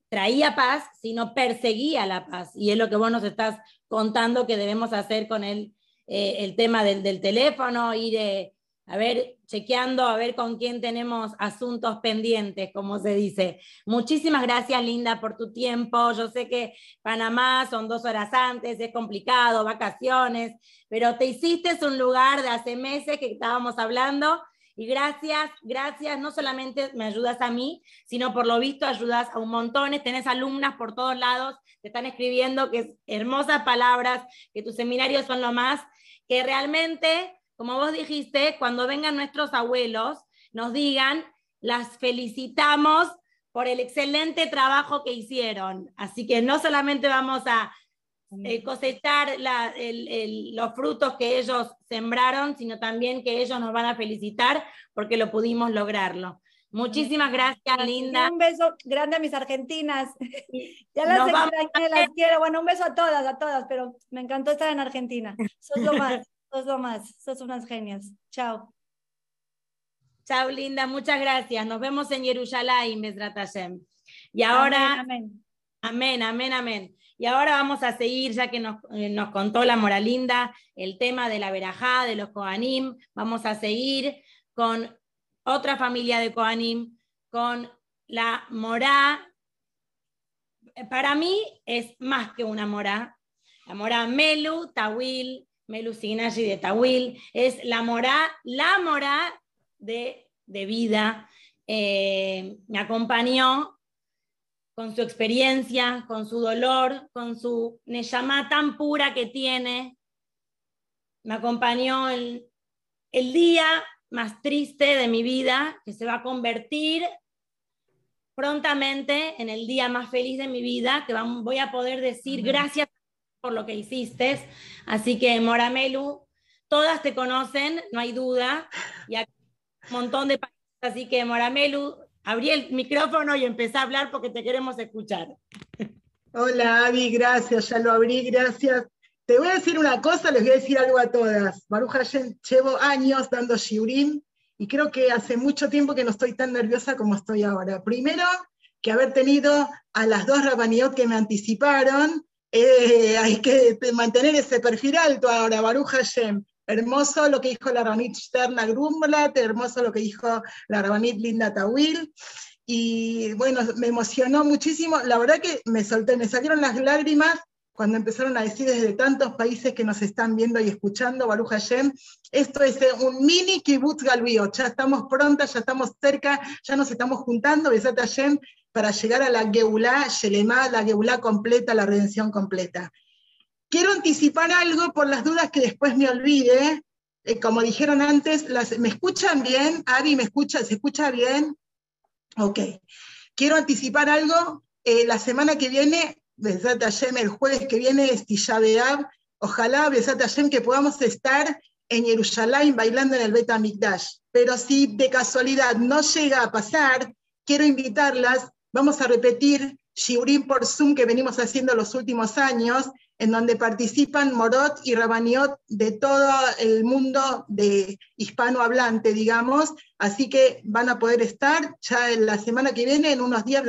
traía paz, sino perseguía la paz. Y es lo que vos nos estás contando que debemos hacer con el, eh, el tema del, del teléfono, ir de a ver, chequeando, a ver con quién tenemos asuntos pendientes, como se dice. Muchísimas gracias, Linda, por tu tiempo. Yo sé que Panamá son dos horas antes, es complicado, vacaciones, pero te hiciste un lugar de hace meses que estábamos hablando. Y gracias, gracias, no solamente me ayudas a mí, sino por lo visto ayudas a un montón. Tenés alumnas por todos lados, te están escribiendo que es hermosas palabras, que tus seminarios son lo más, que realmente como vos dijiste, cuando vengan nuestros abuelos, nos digan, las felicitamos por el excelente trabajo que hicieron. Así que no solamente vamos a eh, cosechar los frutos que ellos sembraron, sino también que ellos nos van a felicitar porque lo pudimos lograrlo. Muchísimas gracias, Linda. un beso grande a mis argentinas. (laughs) ya las extrañé, las quiero. Bueno, un beso a todas, a todas, pero me encantó estar en Argentina. Sos lo más. (laughs) Sos lo más, sos unas genias. Chao. Chao, linda, muchas gracias. Nos vemos en Jerusalén, Mesrat Hashem. Y ahora, amén, amén, amén, amén. Y ahora vamos a seguir, ya que nos, eh, nos contó la moralinda, el tema de la verajá, de los Kohanim. Vamos a seguir con otra familia de Kohanim, con la morá. Para mí es más que una morá. La morá Melu, Tawil, Melusinashi de Tawil, es la morá, la morá de, de vida. Eh, me acompañó con su experiencia, con su dolor, con su Neyamá tan pura que tiene. Me acompañó el, el día más triste de mi vida, que se va a convertir prontamente en el día más feliz de mi vida, que voy a poder decir gracias por lo que hiciste. Así que, Moramelu, todas te conocen, no hay duda, y un montón de países. Así que, Moramelu, abrí el micrófono y empecé a hablar porque te queremos escuchar. Hola, Avi, gracias, ya lo abrí, gracias. Te voy a decir una cosa, les voy a decir algo a todas. Maruja, llevo años dando shiurim y creo que hace mucho tiempo que no estoy tan nerviosa como estoy ahora. Primero, que haber tenido a las dos Rabaniot que me anticiparon, eh, hay que mantener ese perfil alto ahora, Baruch Hashem. Hermoso lo que dijo la Rabanit Sterna Grumblat, hermoso lo que dijo la Rabanit Linda Tawil. Y bueno, me emocionó muchísimo. La verdad que me solté, me salieron las lágrimas cuando empezaron a decir desde tantos países que nos están viendo y escuchando, Baruch Hashem, esto es un mini kibbutz galviot, ya estamos prontas, ya estamos cerca, ya nos estamos juntando, Besat Hashem, para llegar a la Geulá, Shelema, la Geulá completa, la redención completa. Quiero anticipar algo por las dudas que después me olvide. Eh, como dijeron antes, ¿me escuchan bien? Ari, ¿me escucha? ¿Se escucha bien? Ok. Quiero anticipar algo. Eh, la semana que viene Besat Hashem, el jueves que viene es Tisha Ojalá, Besat Hashem, que podamos estar en Jerusalén bailando en el Bet Mikdash. Pero si de casualidad no llega a pasar, quiero invitarlas. Vamos a repetir Shiurim por Zoom que venimos haciendo los últimos años, en donde participan Morot y Rabaniot de todo el mundo de hispanohablante, digamos. Así que van a poder estar ya en la semana que viene, en unos días,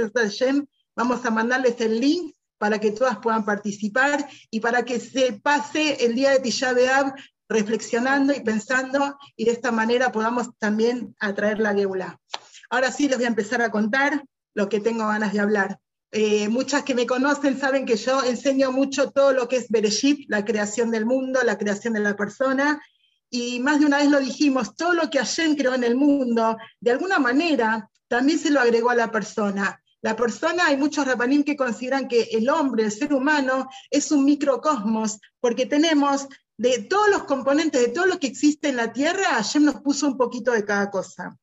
vamos a mandarles el link para que todas puedan participar y para que se pase el día de Tisha B'Av reflexionando y pensando y de esta manera podamos también atraer la Geula. Ahora sí les voy a empezar a contar lo que tengo ganas de hablar. Eh, muchas que me conocen saben que yo enseño mucho todo lo que es Bereshit, la creación del mundo, la creación de la persona, y más de una vez lo dijimos, todo lo que Hashem creó en el mundo, de alguna manera, también se lo agregó a la persona. La persona, hay muchos rabanim que consideran que el hombre, el ser humano, es un microcosmos, porque tenemos de todos los componentes, de todo lo que existe en la Tierra, Hashem nos puso un poquito de cada cosa.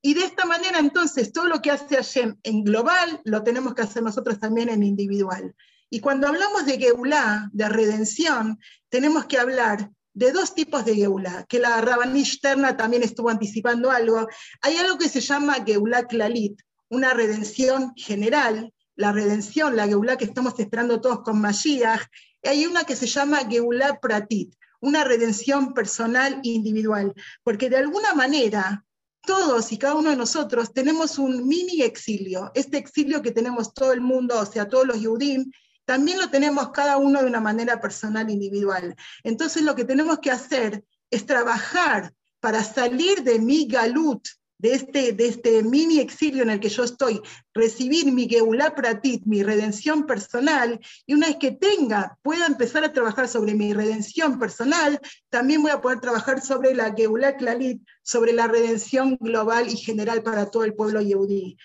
Y de esta manera, entonces, todo lo que hace Hashem en global, lo tenemos que hacer nosotros también en individual. Y cuando hablamos de Geulah, de redención, tenemos que hablar de dos tipos de Geulah, que la Rabanish Terna también estuvo anticipando algo. Hay algo que se llama Geulah Klalit, una redención general, la redención, la Geulah que estamos esperando todos con Mashiach, hay una que se llama Geulah Pratit, una redención personal e individual, porque de alguna manera todos y cada uno de nosotros tenemos un mini exilio, este exilio que tenemos todo el mundo, o sea, todos los Yehudim, también lo tenemos cada uno de una manera personal, e individual. Entonces lo que tenemos que hacer es trabajar para salir de mi galut, de este, de este mini exilio en el que yo estoy, recibir mi Geulah Pratit, mi redención personal, y una vez que tenga, pueda empezar a trabajar sobre mi redención personal, también voy a poder trabajar sobre la Geulah Klalit, sobre la redención global y general para todo el pueblo yehudí.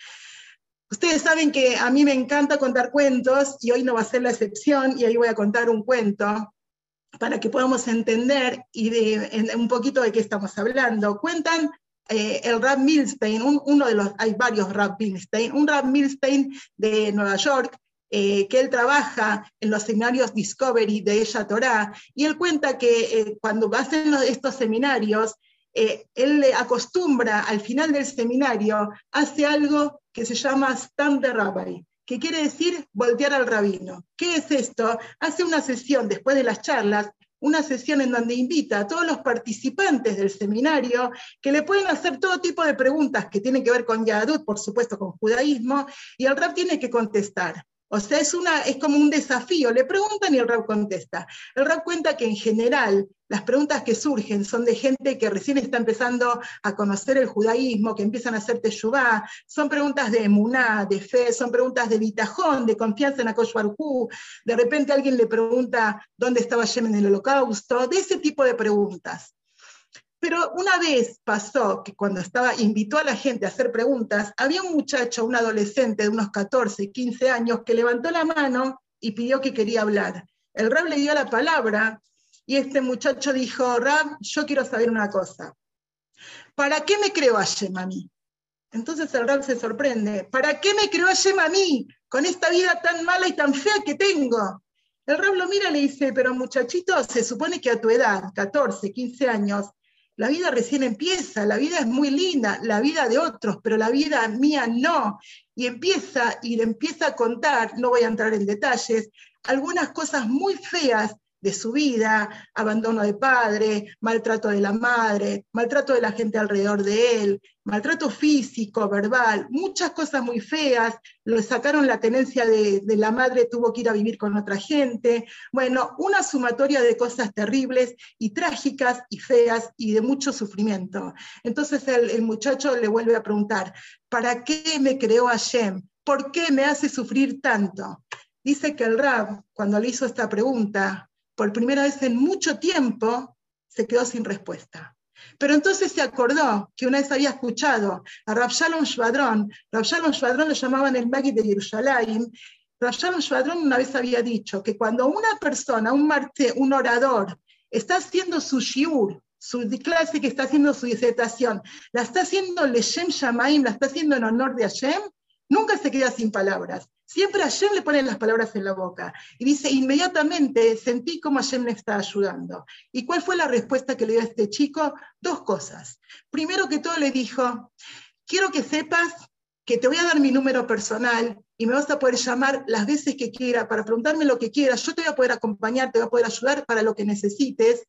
Ustedes saben que a mí me encanta contar cuentos y hoy no va a ser la excepción y ahí voy a contar un cuento para que podamos entender y de, un poquito de qué estamos hablando. Cuentan eh, el Rab Milstein, uno de los, hay varios Rab Milstein, un Rab Milstein de Nueva York, eh, que él trabaja en los seminarios Discovery de ella Torah, y él cuenta que eh, cuando hacen estos seminarios, él le acostumbra al final del seminario, hace algo que se llama stand the rabbi, que quiere decir voltear al rabino. ¿Qué es esto? Hace una sesión después de las charlas una sesión en donde invita a todos los participantes del seminario que le pueden hacer todo tipo de preguntas que tienen que ver con Yahadut, por supuesto con judaísmo, y el rap tiene que contestar. O sea, es, una, es como un desafío, le preguntan y el rap contesta. El rap cuenta que en general las preguntas que surgen son de gente que recién está empezando a conocer el judaísmo, que empiezan a hacer teshuvá, son preguntas de emuná, de fe, son preguntas de bitajón, de confianza en Akosh de repente alguien le pregunta dónde estaba Yemen en el holocausto, de ese tipo de preguntas. Pero una vez pasó que cuando estaba, invitó a la gente a hacer preguntas, había un muchacho, un adolescente de unos 14, 15 años, que levantó la mano y pidió que quería hablar. El Rab le dio la palabra y este muchacho dijo, Rab, yo quiero saber una cosa. ¿Para qué me creó Hashem a mí? Entonces el Rab se sorprende. ¿Para qué me creó Hashem a mí con esta vida tan mala y tan fea que tengo? El Rab lo mira y le dice, pero muchachito, se supone que a tu edad, 14, 15 años, la vida recién empieza, la vida es muy linda, la vida de otros, pero la vida mía no. Y empieza y le empieza a contar, no voy a entrar en detalles, algunas cosas muy feas de su vida, abandono de padre, maltrato de la madre, maltrato de la gente alrededor de él, maltrato físico, verbal, muchas cosas muy feas, lo sacaron la tenencia de, la madre, tuvo que ir a vivir con otra gente, bueno, una sumatoria de cosas terribles y trágicas y feas y de mucho sufrimiento. Entonces el, el muchacho le vuelve a preguntar, ¿para qué me creó Hashem? ¿Por qué me hace sufrir tanto? Dice que el Rab, cuando le hizo esta pregunta, por primera vez en mucho tiempo, se quedó sin respuesta. Pero entonces se acordó que una vez había escuchado a Rav Shalom Shvadron, Rav Shalom Shvadron lo llamaban el Magid de Yerushalayim, Rav Shalom Shvadron una vez había dicho que cuando una persona, un orador, está haciendo su shiur, su clase que está haciendo su disertación, la está haciendo Leshem Shamaim, la está haciendo en honor de Hashem, nunca se queda sin palabras. Siempre Hashem le pone las palabras en la boca. Y dice, inmediatamente sentí como Hashem me está ayudando. ¿Y cuál fue la respuesta que le dio a este chico? Dos cosas. Primero que todo le dijo, quiero que sepas que te voy a dar mi número personal y me vas a poder llamar las veces que quiera para preguntarme lo que quieras. Yo te voy a poder acompañar, te voy a poder ayudar para lo que necesites.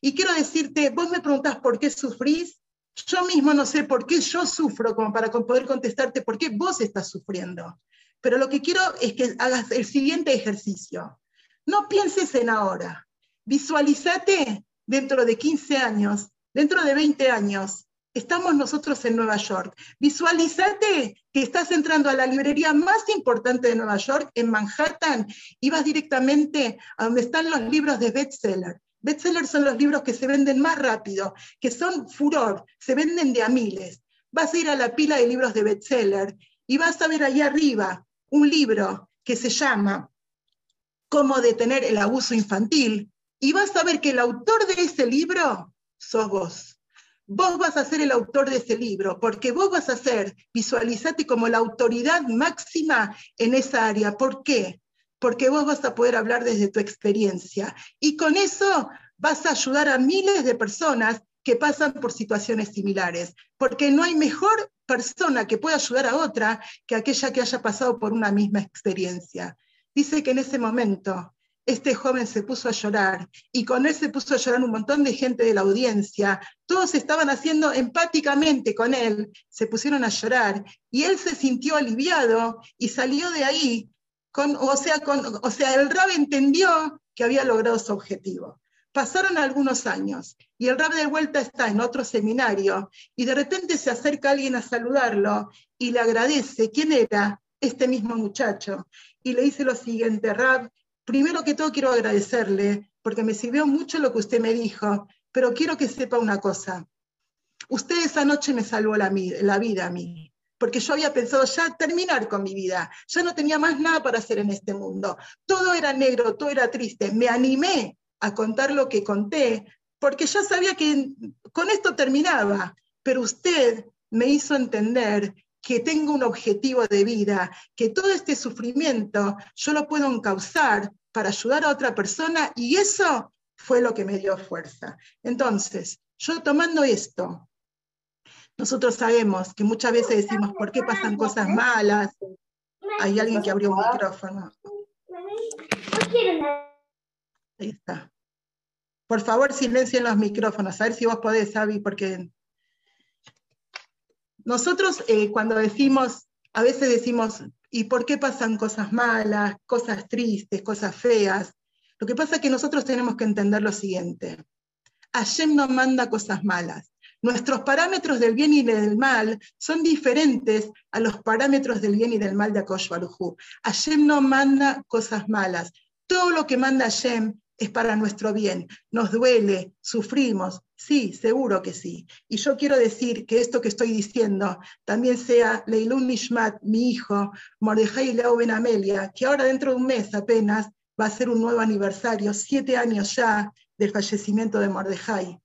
Y quiero decirte, vos me preguntás por qué sufrís. Yo mismo no sé por qué yo sufro, como para poder contestarte por qué vos estás sufriendo. Pero lo que quiero es que hagas el siguiente ejercicio. No pienses en ahora. Visualízate dentro de 15 años, dentro de 20 años. Estamos nosotros en Nueva York. Visualízate que estás entrando a la librería más importante de Nueva York, en Manhattan, y vas directamente a donde están los libros de bestseller. Bestseller son los libros que se venden más rápido, que son furor, se venden de a miles. Vas a ir a la pila de libros de bestseller y vas a ver allá arriba un libro que se llama Cómo detener el abuso infantil y vas a ver que el autor de ese libro sos vos. Vos vas a ser el autor de ese libro, porque vos vas a ser, visualizate como la autoridad máxima en esa área. ¿Por qué? Porque vos vas a poder hablar desde tu experiencia. Y con eso vas a ayudar a miles de personas que pasan por situaciones similares, porque no hay mejor persona que pueda ayudar a otra que aquella que haya pasado por una misma experiencia. Dice que en ese momento este joven se puso a llorar y con él se puso a llorar un montón de gente de la audiencia. Todos estaban haciendo empáticamente con él, se pusieron a llorar y él se sintió aliviado y salió de ahí. Con, o, sea, con, o sea, el Rab entendió que había logrado su objetivo. Pasaron algunos años y el rab de vuelta está en otro seminario y de repente se acerca alguien a saludarlo y le agradece quién era este mismo muchacho y le dice lo siguiente, Rab, primero que todo quiero agradecerle porque me sirvió mucho lo que usted me dijo, pero quiero que sepa una cosa. Usted esa noche me salvó la, la vida a mí, porque yo había pensado ya terminar con mi vida, ya no tenía más nada para hacer en este mundo. Todo era negro, todo era triste. Me animé a contar lo que conté, porque ya sabía que con esto terminaba, pero usted me hizo entender que tengo un objetivo de vida, que todo este sufrimiento yo lo puedo encauzar para ayudar a otra persona y eso fue lo que me dio fuerza. Entonces, yo tomando esto, nosotros sabemos que muchas veces decimos, ¿por qué pasan cosas malas? Hay alguien que abrió un micrófono. Ahí está. Por favor, silencien los micrófonos, a ver si vos podés, Avi, porque nosotros eh, cuando decimos, a veces decimos, ¿y por qué pasan cosas malas, cosas tristes, cosas feas? Lo que pasa es que nosotros tenemos que entender lo siguiente. Hashem no manda cosas malas. Nuestros parámetros del bien y del mal son diferentes a los parámetros del bien y del mal de Akosh Baruj Hashem no manda cosas malas. Todo lo que manda Hashem es para nuestro bien. Nos duele, sufrimos, sí, seguro que sí. Y yo quiero decir que esto que estoy diciendo también sea Leilun Nishmat, mi hijo, Mordejai Leo Ben Amelia, que ahora dentro de un mes apenas va a ser un nuevo aniversario, siete años ya del fallecimiento de Mordejai.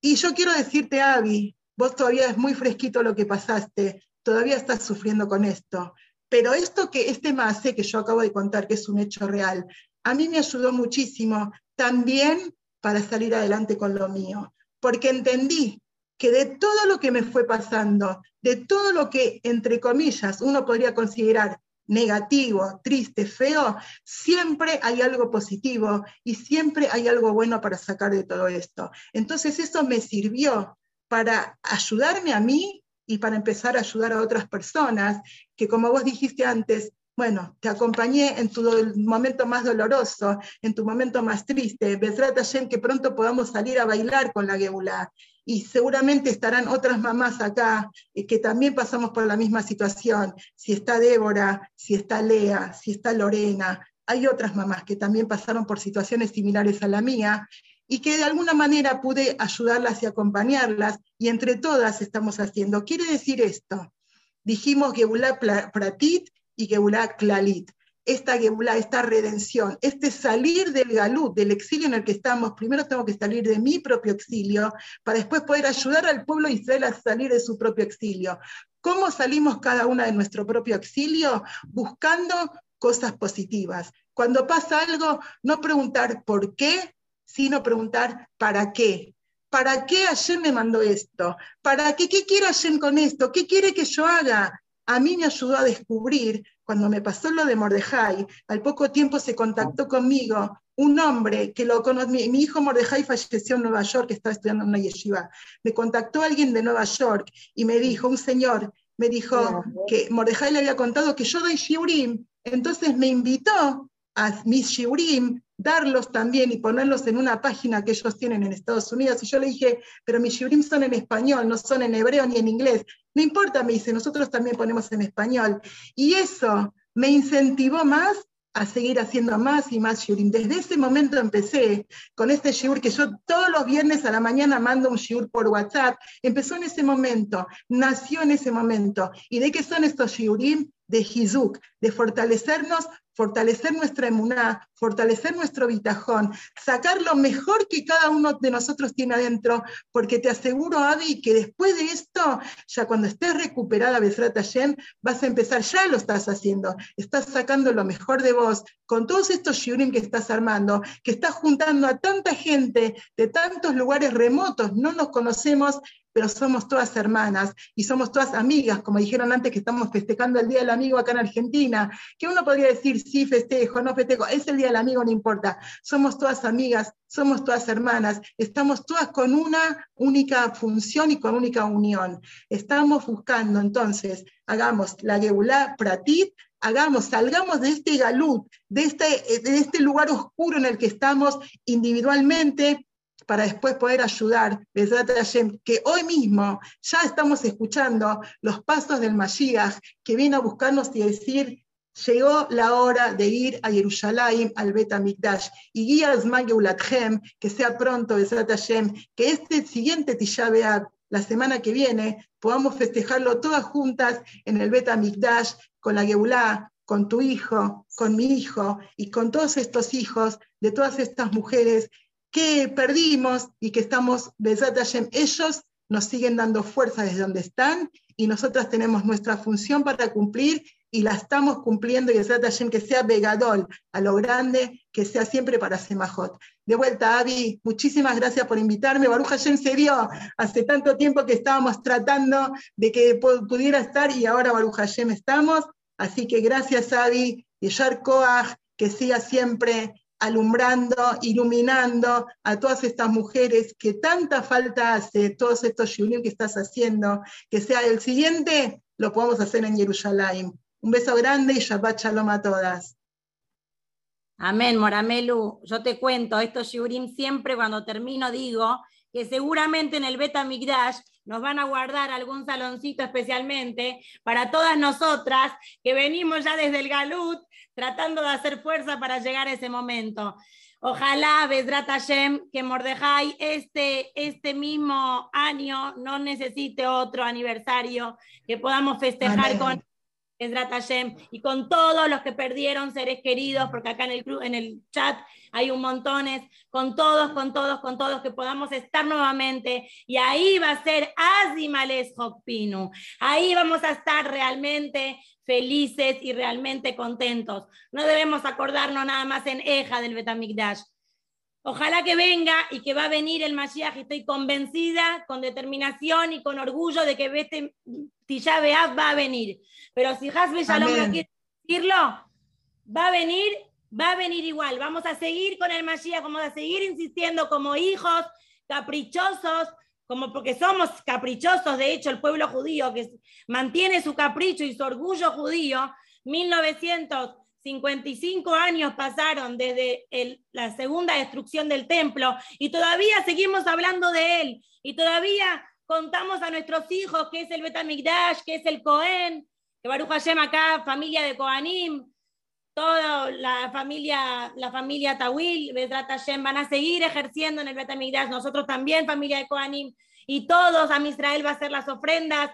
Y yo quiero decirte, Avi, vos todavía es muy fresquito lo que pasaste, todavía estás sufriendo con esto. Pero esto que este mase que yo acabo de contar, que es un hecho real, a mí me ayudó muchísimo también para salir adelante con lo mío, porque entendí que de todo lo que me fue pasando, de todo lo que, entre comillas, uno podría considerar negativo, triste, feo, siempre hay algo positivo y siempre hay algo bueno para sacar de todo esto. Entonces eso me sirvió para ayudarme a mí y para empezar a ayudar a otras personas que, como vos dijiste antes, bueno, te acompañé en tu momento más doloroso, en tu momento más triste. Besrat Hashem, que pronto podamos salir a bailar con la Geulá. Y seguramente estarán otras mamás acá eh, que también pasamos por la misma situación. Si está Débora, si está Lea, si está Lorena, hay otras mamás que también pasaron por situaciones similares a la mía y que de alguna manera pude ayudarlas y acompañarlas, y entre todas estamos haciendo. Quiere decir esto, dijimos Geulá Pratit y Geulá Klalit. Esta Geulá, esta redención, este salir del galut, del exilio en el que estamos, primero tengo que salir de mi propio exilio para después poder ayudar al pueblo de Israel a salir de su propio exilio. ¿Cómo salimos cada una de nuestro propio exilio? Buscando cosas positivas. Cuando pasa algo, no preguntar por qué, sino preguntar para qué. ¿Para qué Hashem me mandó esto? ¿Para qué? ¿Qué quiere Hashem con esto? ¿Qué quiere que yo haga? A mí me ayudó a descubrir, cuando me pasó lo de Mordejai, al poco tiempo se contactó conmigo un hombre que lo conoce, mi, hijo Mordejai falleció en Nueva York, estaba estudiando en una yeshiva, me contactó alguien de Nueva York y me dijo, un señor, me dijo que Mordejai le había contado que yo doy shiurim, entonces me invitó a mis shiurim darlos también y ponerlos en una página que ellos tienen en Estados Unidos. Y yo le dije, pero mis shiurim son en español, no son en hebreo ni en inglés. No importa, me dice, nosotros también ponemos en español. Y eso me incentivó más a seguir haciendo más y más shiurim. Desde ese momento empecé con este shiur que yo todos los viernes a la mañana mando un shiur por WhatsApp. Empezó en ese momento, nació en ese momento. ¿Y de qué son estos shiurim? De Hizuk, de fortalecernos fortalecer nuestra emuná, fortalecer nuestro bitajón, sacar lo mejor que cada uno de nosotros tiene adentro, porque te aseguro, Adi, que después de esto, ya cuando estés recuperada, Besrat Hashem, vas a empezar, ya lo estás haciendo, estás sacando lo mejor de vos, con todos estos shiurim que estás armando, que estás juntando a tanta gente de tantos lugares remotos, no nos conocemos, pero somos todas hermanas y somos todas amigas, como dijeron antes que estamos festejando el Día del Amigo acá en Argentina, que uno podría decir, sí, festejo, no festejo, es el Día del Amigo, no importa, somos todas amigas, somos todas hermanas, estamos todas con una única función y con única unión. Estamos buscando, entonces, hagamos la Geulá Pratit, hagamos, salgamos de este galut, de este, de este lugar oscuro en el que estamos individualmente, para después poder ayudar, que hoy mismo ya estamos escuchando los pasos del Mashiach que viene a buscarnos y decir, llegó la hora de ir a Jerusalén, al Bet HaMikdash, y guía al que sea pronto, que este siguiente Tisha la semana que viene, podamos festejarlo todas juntas en el Bet HaMikdash, con la Geulá, con tu hijo, con mi hijo y con todos estos hijos de todas estas mujeres que perdimos y que estamos, ellos nos siguen dando fuerza desde donde están y nosotras tenemos nuestra función para cumplir y la estamos cumpliendo y Hashem que sea Begadol, a lo grande, que sea siempre para Semajot. De vuelta, Avi, muchísimas gracias por invitarme. Baruch Hashem se dio hace tanto tiempo que estábamos tratando de que pudiera estar y ahora Baruch Hashem estamos. Así que gracias, Avi, y Koach, que siga siempre alumbrando, iluminando a todas estas mujeres que tanta falta hace, todos estos shiurim que estás haciendo, que sea el siguiente, lo podemos hacer en Jerusalén. Un beso grande y Shabbat Shalom a todas. Amén, Moramelu. Yo te cuento, estos shiurim siempre cuando termino digo que seguramente en el Beta Migdash nos van a guardar algún saloncito especialmente para todas nosotras que venimos ya desde el Galut tratando de hacer fuerza para llegar a ese momento. Ojalá, Besrat Hashem, que Mordejai este, este mismo año no necesite otro aniversario, que podamos festejar Amén. con Besrat Hashem y con todos los que perdieron seres queridos, porque acá en el, en el chat hay un montones, con todos, con todos, con todos, que podamos estar nuevamente. Y ahí va a ser Azimales Hokpinu. Ahí vamos a estar realmente felices y realmente contentos. No debemos acordarnos nada más en Eja del Betamigdash. Ojalá que venga y que va a venir el Mashiach. Estoy convencida, con determinación y con orgullo de que este Tisha B'Av va a venir. Pero si Hasbe Shalom no quiere decirlo, va a venir, va a venir igual. Vamos a seguir con el Mashiach, vamos a seguir insistiendo como hijos caprichosos, como porque somos caprichosos, de hecho, el pueblo judío que mantiene su capricho y su orgullo judío, 1955 años pasaron desde la segunda destrucción del templo y todavía seguimos hablando de él y todavía contamos a nuestros hijos que es el Betamigdash, que es el Cohen, que Baruch Hashem acá, familia de Kohanim, la familia, la familia Tawil, Bedrat Hashem, van a seguir ejerciendo en el Betamigdash, nosotros también, familia de Kohanim, y todos, a Israel va a hacer las ofrendas,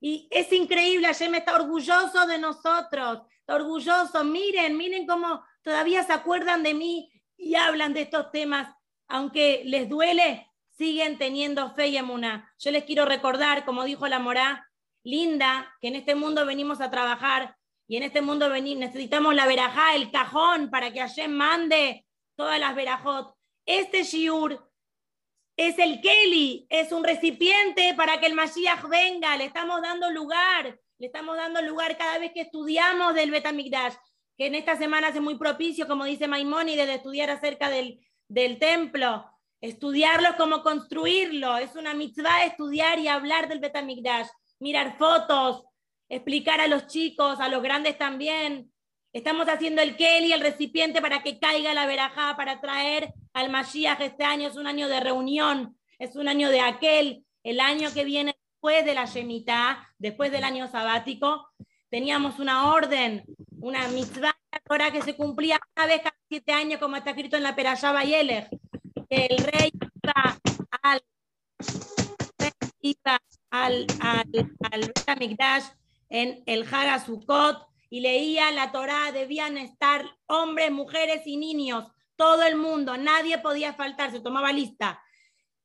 y es increíble, Hashem está orgulloso de nosotros, está orgulloso, miren, miren cómo todavía se acuerdan de mí y hablan de estos temas, aunque les duele, siguen teniendo fe y emuná. Yo les quiero recordar, como dijo la Morá, linda, que en este mundo venimos a trabajar y en este mundo necesitamos la verajá, el cajón, para que Hashem mande todas las verajot. Este shiur es el Keli, es un recipiente para que el Mashiach venga, le estamos dando lugar, le estamos dando lugar cada vez que estudiamos del Betamigdash, que en esta semana es muy propicio, como dice Maimónides, de estudiar acerca del, del templo, estudiarlo es como construirlo, es una mitzvah estudiar y hablar del Betamigdash, mirar fotos, explicar a los chicos, a los grandes también. Estamos haciendo el Keli, el recipiente para que caiga la verajá, para traer al Mashiach este año. Es un año de reunión, es un año de aquel, el año que viene después de la Shemitah, después del año sabático. Teníamos una orden, una mitzvah Torah que se cumplía una vez cada siete años, como está escrito en la Perashá Bayelech, que el rey iba al, iba al, al, al en el Haga Sukkot y leía la Torá, debían estar hombres, mujeres y niños, todo el mundo, nadie podía faltar, se tomaba lista.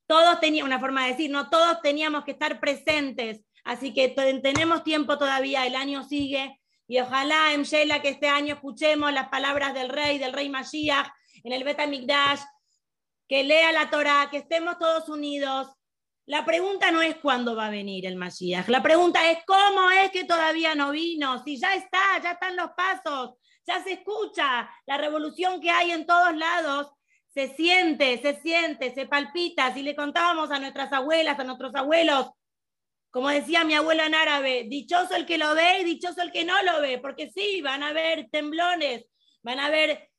Todos tenían, una forma de decir, no todos teníamos que estar presentes, así que tenemos tiempo todavía, el año sigue, y ojalá en Sheila que este año escuchemos las palabras del rey, del rey Mashiach, en el Bet HaMikdash, que lea la Torá, que estemos todos unidos. La pregunta no es cuándo va a venir el Mashiach, la pregunta es cómo es que todavía no vino, si ya está, ya están los pasos, ya se escucha la revolución que hay en todos lados, se siente, se siente, se palpita. Si le contábamos a nuestras abuelas, a nuestros abuelos, como decía mi abuela en árabe, dichoso el que lo ve y dichoso el que no lo ve, porque sí, van a haber temblones, van a haber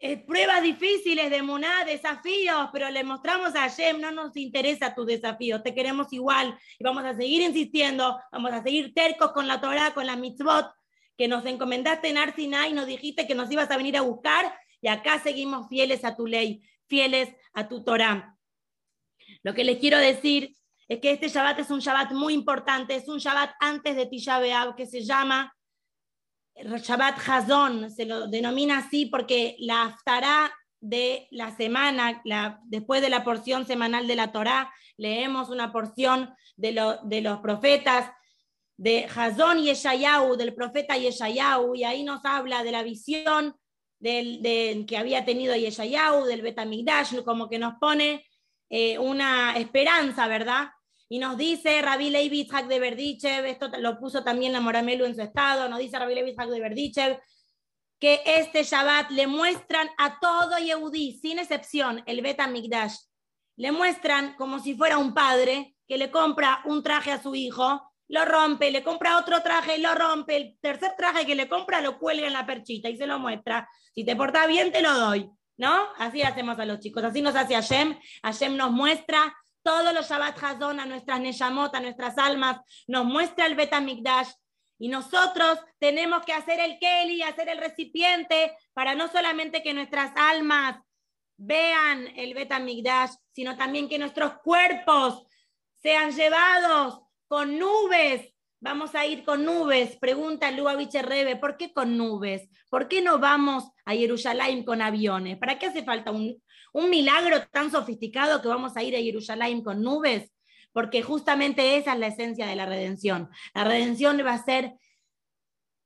eh, pruebas difíciles de Muná, desafíos, pero le mostramos a Hashem, no nos interesa tus desafíos, te queremos igual y vamos a seguir insistiendo, vamos a seguir tercos con la Torah, con la mitzvot que nos encomendaste en Arsinai, nos dijiste que nos ibas a venir a buscar y acá seguimos fieles a tu ley, fieles a tu Torah. Lo que les quiero decir es que este Shabbat es un Shabbat muy importante, es un Shabbat antes de Tisha B'Av que se llama Shabbat Hazón, se lo denomina así porque la aftará de la semana, la, después de la porción semanal de la Torá, leemos una porción de, de los profetas de Hazón y Eshayahu, del profeta Yeshayahu, y ahí nos habla de la visión del, de, que había tenido Yeshayahu, del Betamigdash, como que nos pone eh, una esperanza, ¿verdad? Y nos dice Rabbi Levi de Berdichev, esto lo puso también la Moramelu en su estado, nos dice Rabbi Levi de Berdichev, que este Shabbat le muestran a todo Yehudí, sin excepción, el Bet Mikdash, le muestran como si fuera un padre que le compra un traje a su hijo, lo rompe, le compra otro traje, lo rompe, el tercer traje que le compra lo cuelga en la perchita y se lo muestra. Si te portas bien, te lo doy, ¿no? Así hacemos a los chicos, así nos hace Hashem. Hashem nos muestra todos los Shabbat Hazón a nuestras Neshamot, a nuestras almas, nos muestra el Bet Mikdash. Y nosotros tenemos que hacer el Keli, hacer el recipiente, para no solamente que nuestras almas vean el Betamigdash, sino también que nuestros cuerpos sean llevados con nubes. Vamos a ir con nubes. Pregunta Lubavitch Rebe, ¿por qué con nubes? ¿Por qué no vamos a Jerusalén con aviones? ¿Para qué hace falta un, un milagro tan sofisticado que vamos a ir a Jerusalén con nubes? Porque justamente esa es la esencia de la redención. La redención va a ser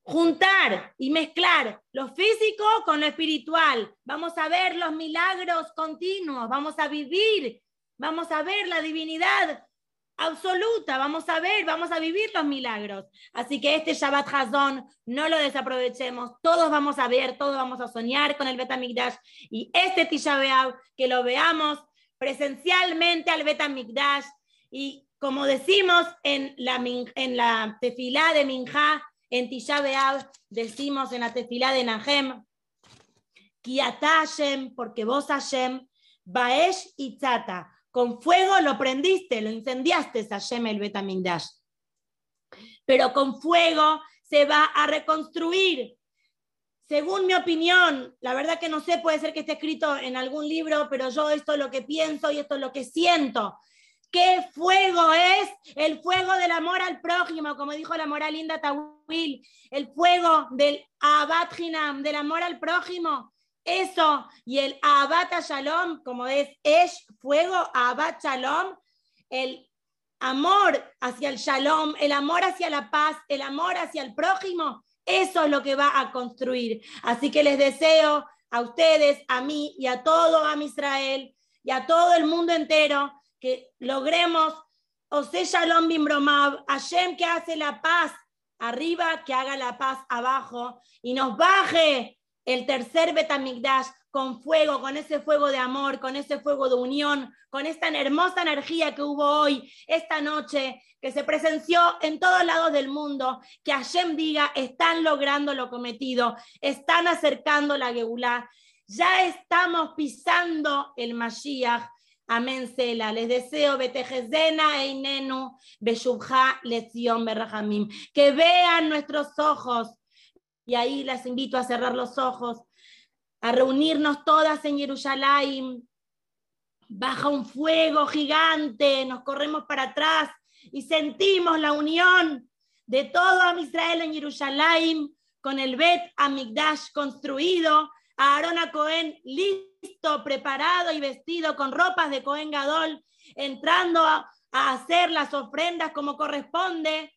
juntar y mezclar lo físico con lo espiritual. Vamos a ver los milagros continuos, vamos a vivir, vamos a ver la divinidad absoluta, vamos a ver, vamos a vivir los milagros. Así que este Shabbat Hazón no lo desaprovechemos, todos vamos a ver, todos vamos a soñar con el Betamigdash. Y este Tisha B'Av, que lo veamos presencialmente al Betamigdash. Y como decimos en la, en la tefilá de Minjá, en Tisha decimos en la tefilá de Nahem, Kiata Hashem, porque vos Hashem, Baesh y Tzata, con fuego lo prendiste, lo incendiaste, Hashem el Betamigdash. Pero con fuego se va a reconstruir. Según mi opinión, la verdad que no sé, puede ser que esté escrito en algún libro, pero yo esto es lo que pienso y esto es lo que siento. ¿Qué fuego es? El fuego del amor al prójimo, como dijo la moral linda Tawil, el fuego del Abat del amor al prójimo. Eso y el Abat Shalom, como es es fuego, Abat Shalom, el amor hacia el Shalom, el amor hacia la paz, el amor hacia el prójimo, eso es lo que va a construir. Así que les deseo a ustedes, a mí y a todo a Israel y a todo el mundo entero que logremos, Ose Shalom Bimbromav, Hashem que hace la paz arriba, que haga la paz abajo y nos baje el tercer Betamigdash con fuego, con ese fuego de amor, con ese fuego de unión, con esta hermosa energía que hubo hoy, esta noche, que se presenció en todos lados del mundo, que Hashem diga, están logrando lo cometido, están acercando la Geulá, ya estamos pisando el Mashiach, Amén, Sela. Les deseo Betejezena Einenu Beshubha Lezion Berrahamim. Que vean nuestros ojos. Y ahí las invito a cerrar los ojos, a reunirnos todas en Jerusalén. Baja un fuego gigante, nos corremos para atrás y sentimos la unión de todo Israel en Jerusalén con el Bet Amigdash construido, a Aarón Cohen listo listo, preparado y vestido con ropas de Cohen Gadol, entrando a, hacer las ofrendas como corresponde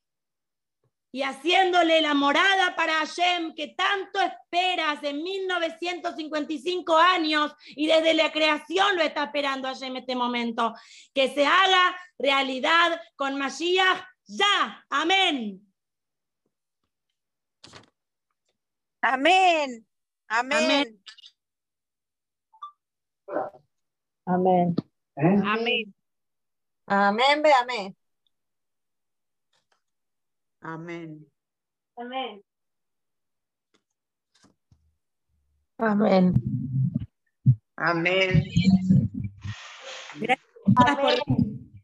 y haciéndole la morada para Hashem que tanto espera hace 1955 años y desde la creación lo está esperando Hashem este momento. Que se haga realidad con Mashiach ya. Amén. Amén. Amén. Amén. Amén. Amén, ve amén. Amén. Amén. Amén. Amén. Gracias por,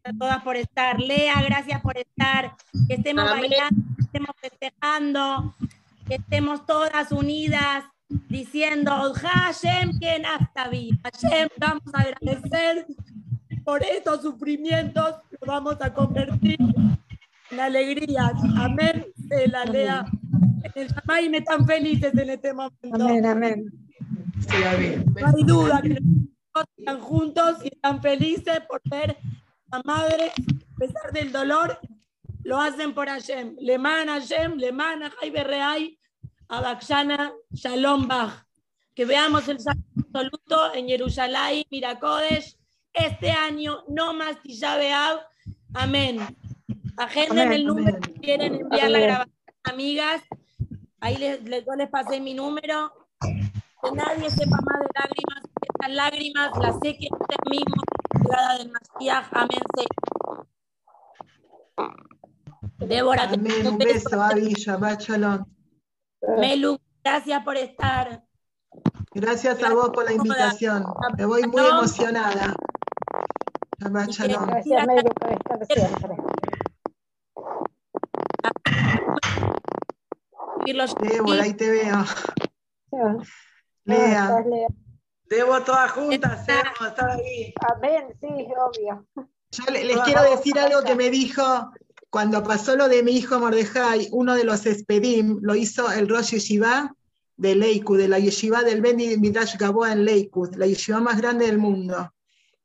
a todas por estar. Lea, gracias por estar. Que estemos bailando, que estemos festejando, que estemos todas unidas diciendo, Hashem, quien Hashem, vamos a agradecer por estos sufrimientos, lo vamos a convertir en alegrías. Amén. Se la lea. En el me están felices en este momento. Amén, amén. No hay duda que están juntos y están felices por ver a madre, a pesar del dolor, lo hacen por Hashem. Le man Hashem, le man a Jaibe Reay, a Shalom Bach. Que veamos el salto absoluto en Jerusalén, Miracodes, este año, no más Tisha Amén. Agenden el número si quieren enviar la grabación, amigas. Ahí les, les, les pasé mi número. Que nadie sepa más de lágrimas. Estas lágrimas las sé que usted mismo, llegada del Mashiach. Amén. Débora, Amén. Un beso. Shabbat Shalom. Melu, gracias por estar. Gracias a vos por la invitación. Me voy muy emocionada. Gracias, Melu, por estar siempre. Débora, ahí te veo. Lea. Debo todas juntas, debemos estar ahí. Amén, sí, obvio. Yo le- les quiero decir algo que me dijo cuando pasó lo de mi hijo Mordejai, uno de los Espedim, lo hizo el Rosh Yeshiva de Leikud, de la Yeshiva del Beni Midrash Gaboa en Leikud, la Yeshiva más grande del mundo.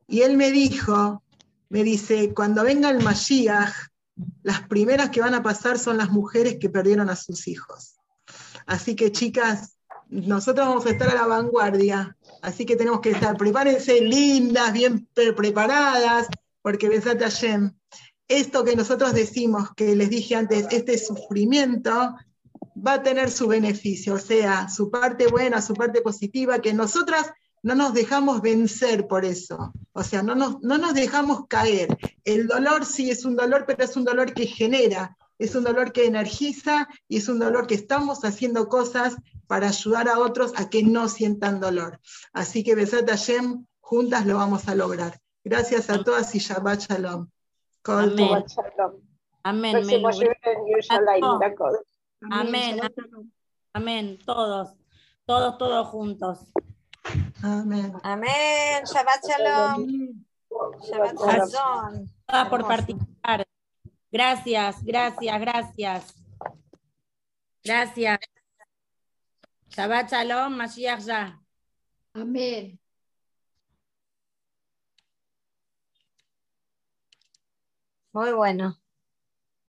Y él me dijo, me dice, cuando venga el Mashiach, las primeras que van a pasar son las mujeres que perdieron a sus hijos. Así que chicas, nosotros vamos a estar a la vanguardia, así que tenemos que estar, prepárense lindas, bien pre- preparadas, porque Besat Hashem, esto que nosotros decimos, que les dije antes, este sufrimiento va a tener su beneficio, o sea, su parte buena, su parte positiva, que nosotras no nos dejamos vencer por eso, o sea, no nos, no nos dejamos caer. El dolor sí es un dolor, pero es un dolor que genera, es un dolor que energiza y es un dolor que estamos haciendo cosas para ayudar a otros a que no sientan dolor. Así que Besat Hashem, juntas lo vamos a lograr. Gracias a todas y Shabbat Shalom. Kol Amén. Tov. Shabbat shalom. Amén, amén, todos, todos, todos juntos. Amén. Amén. Shabbat shalom. Shabbat shalom. Todas por participar. Gracias, gracias, gracias. Gracias. Shabbat Shalom, Mashiach ya. Amén. Muy bueno.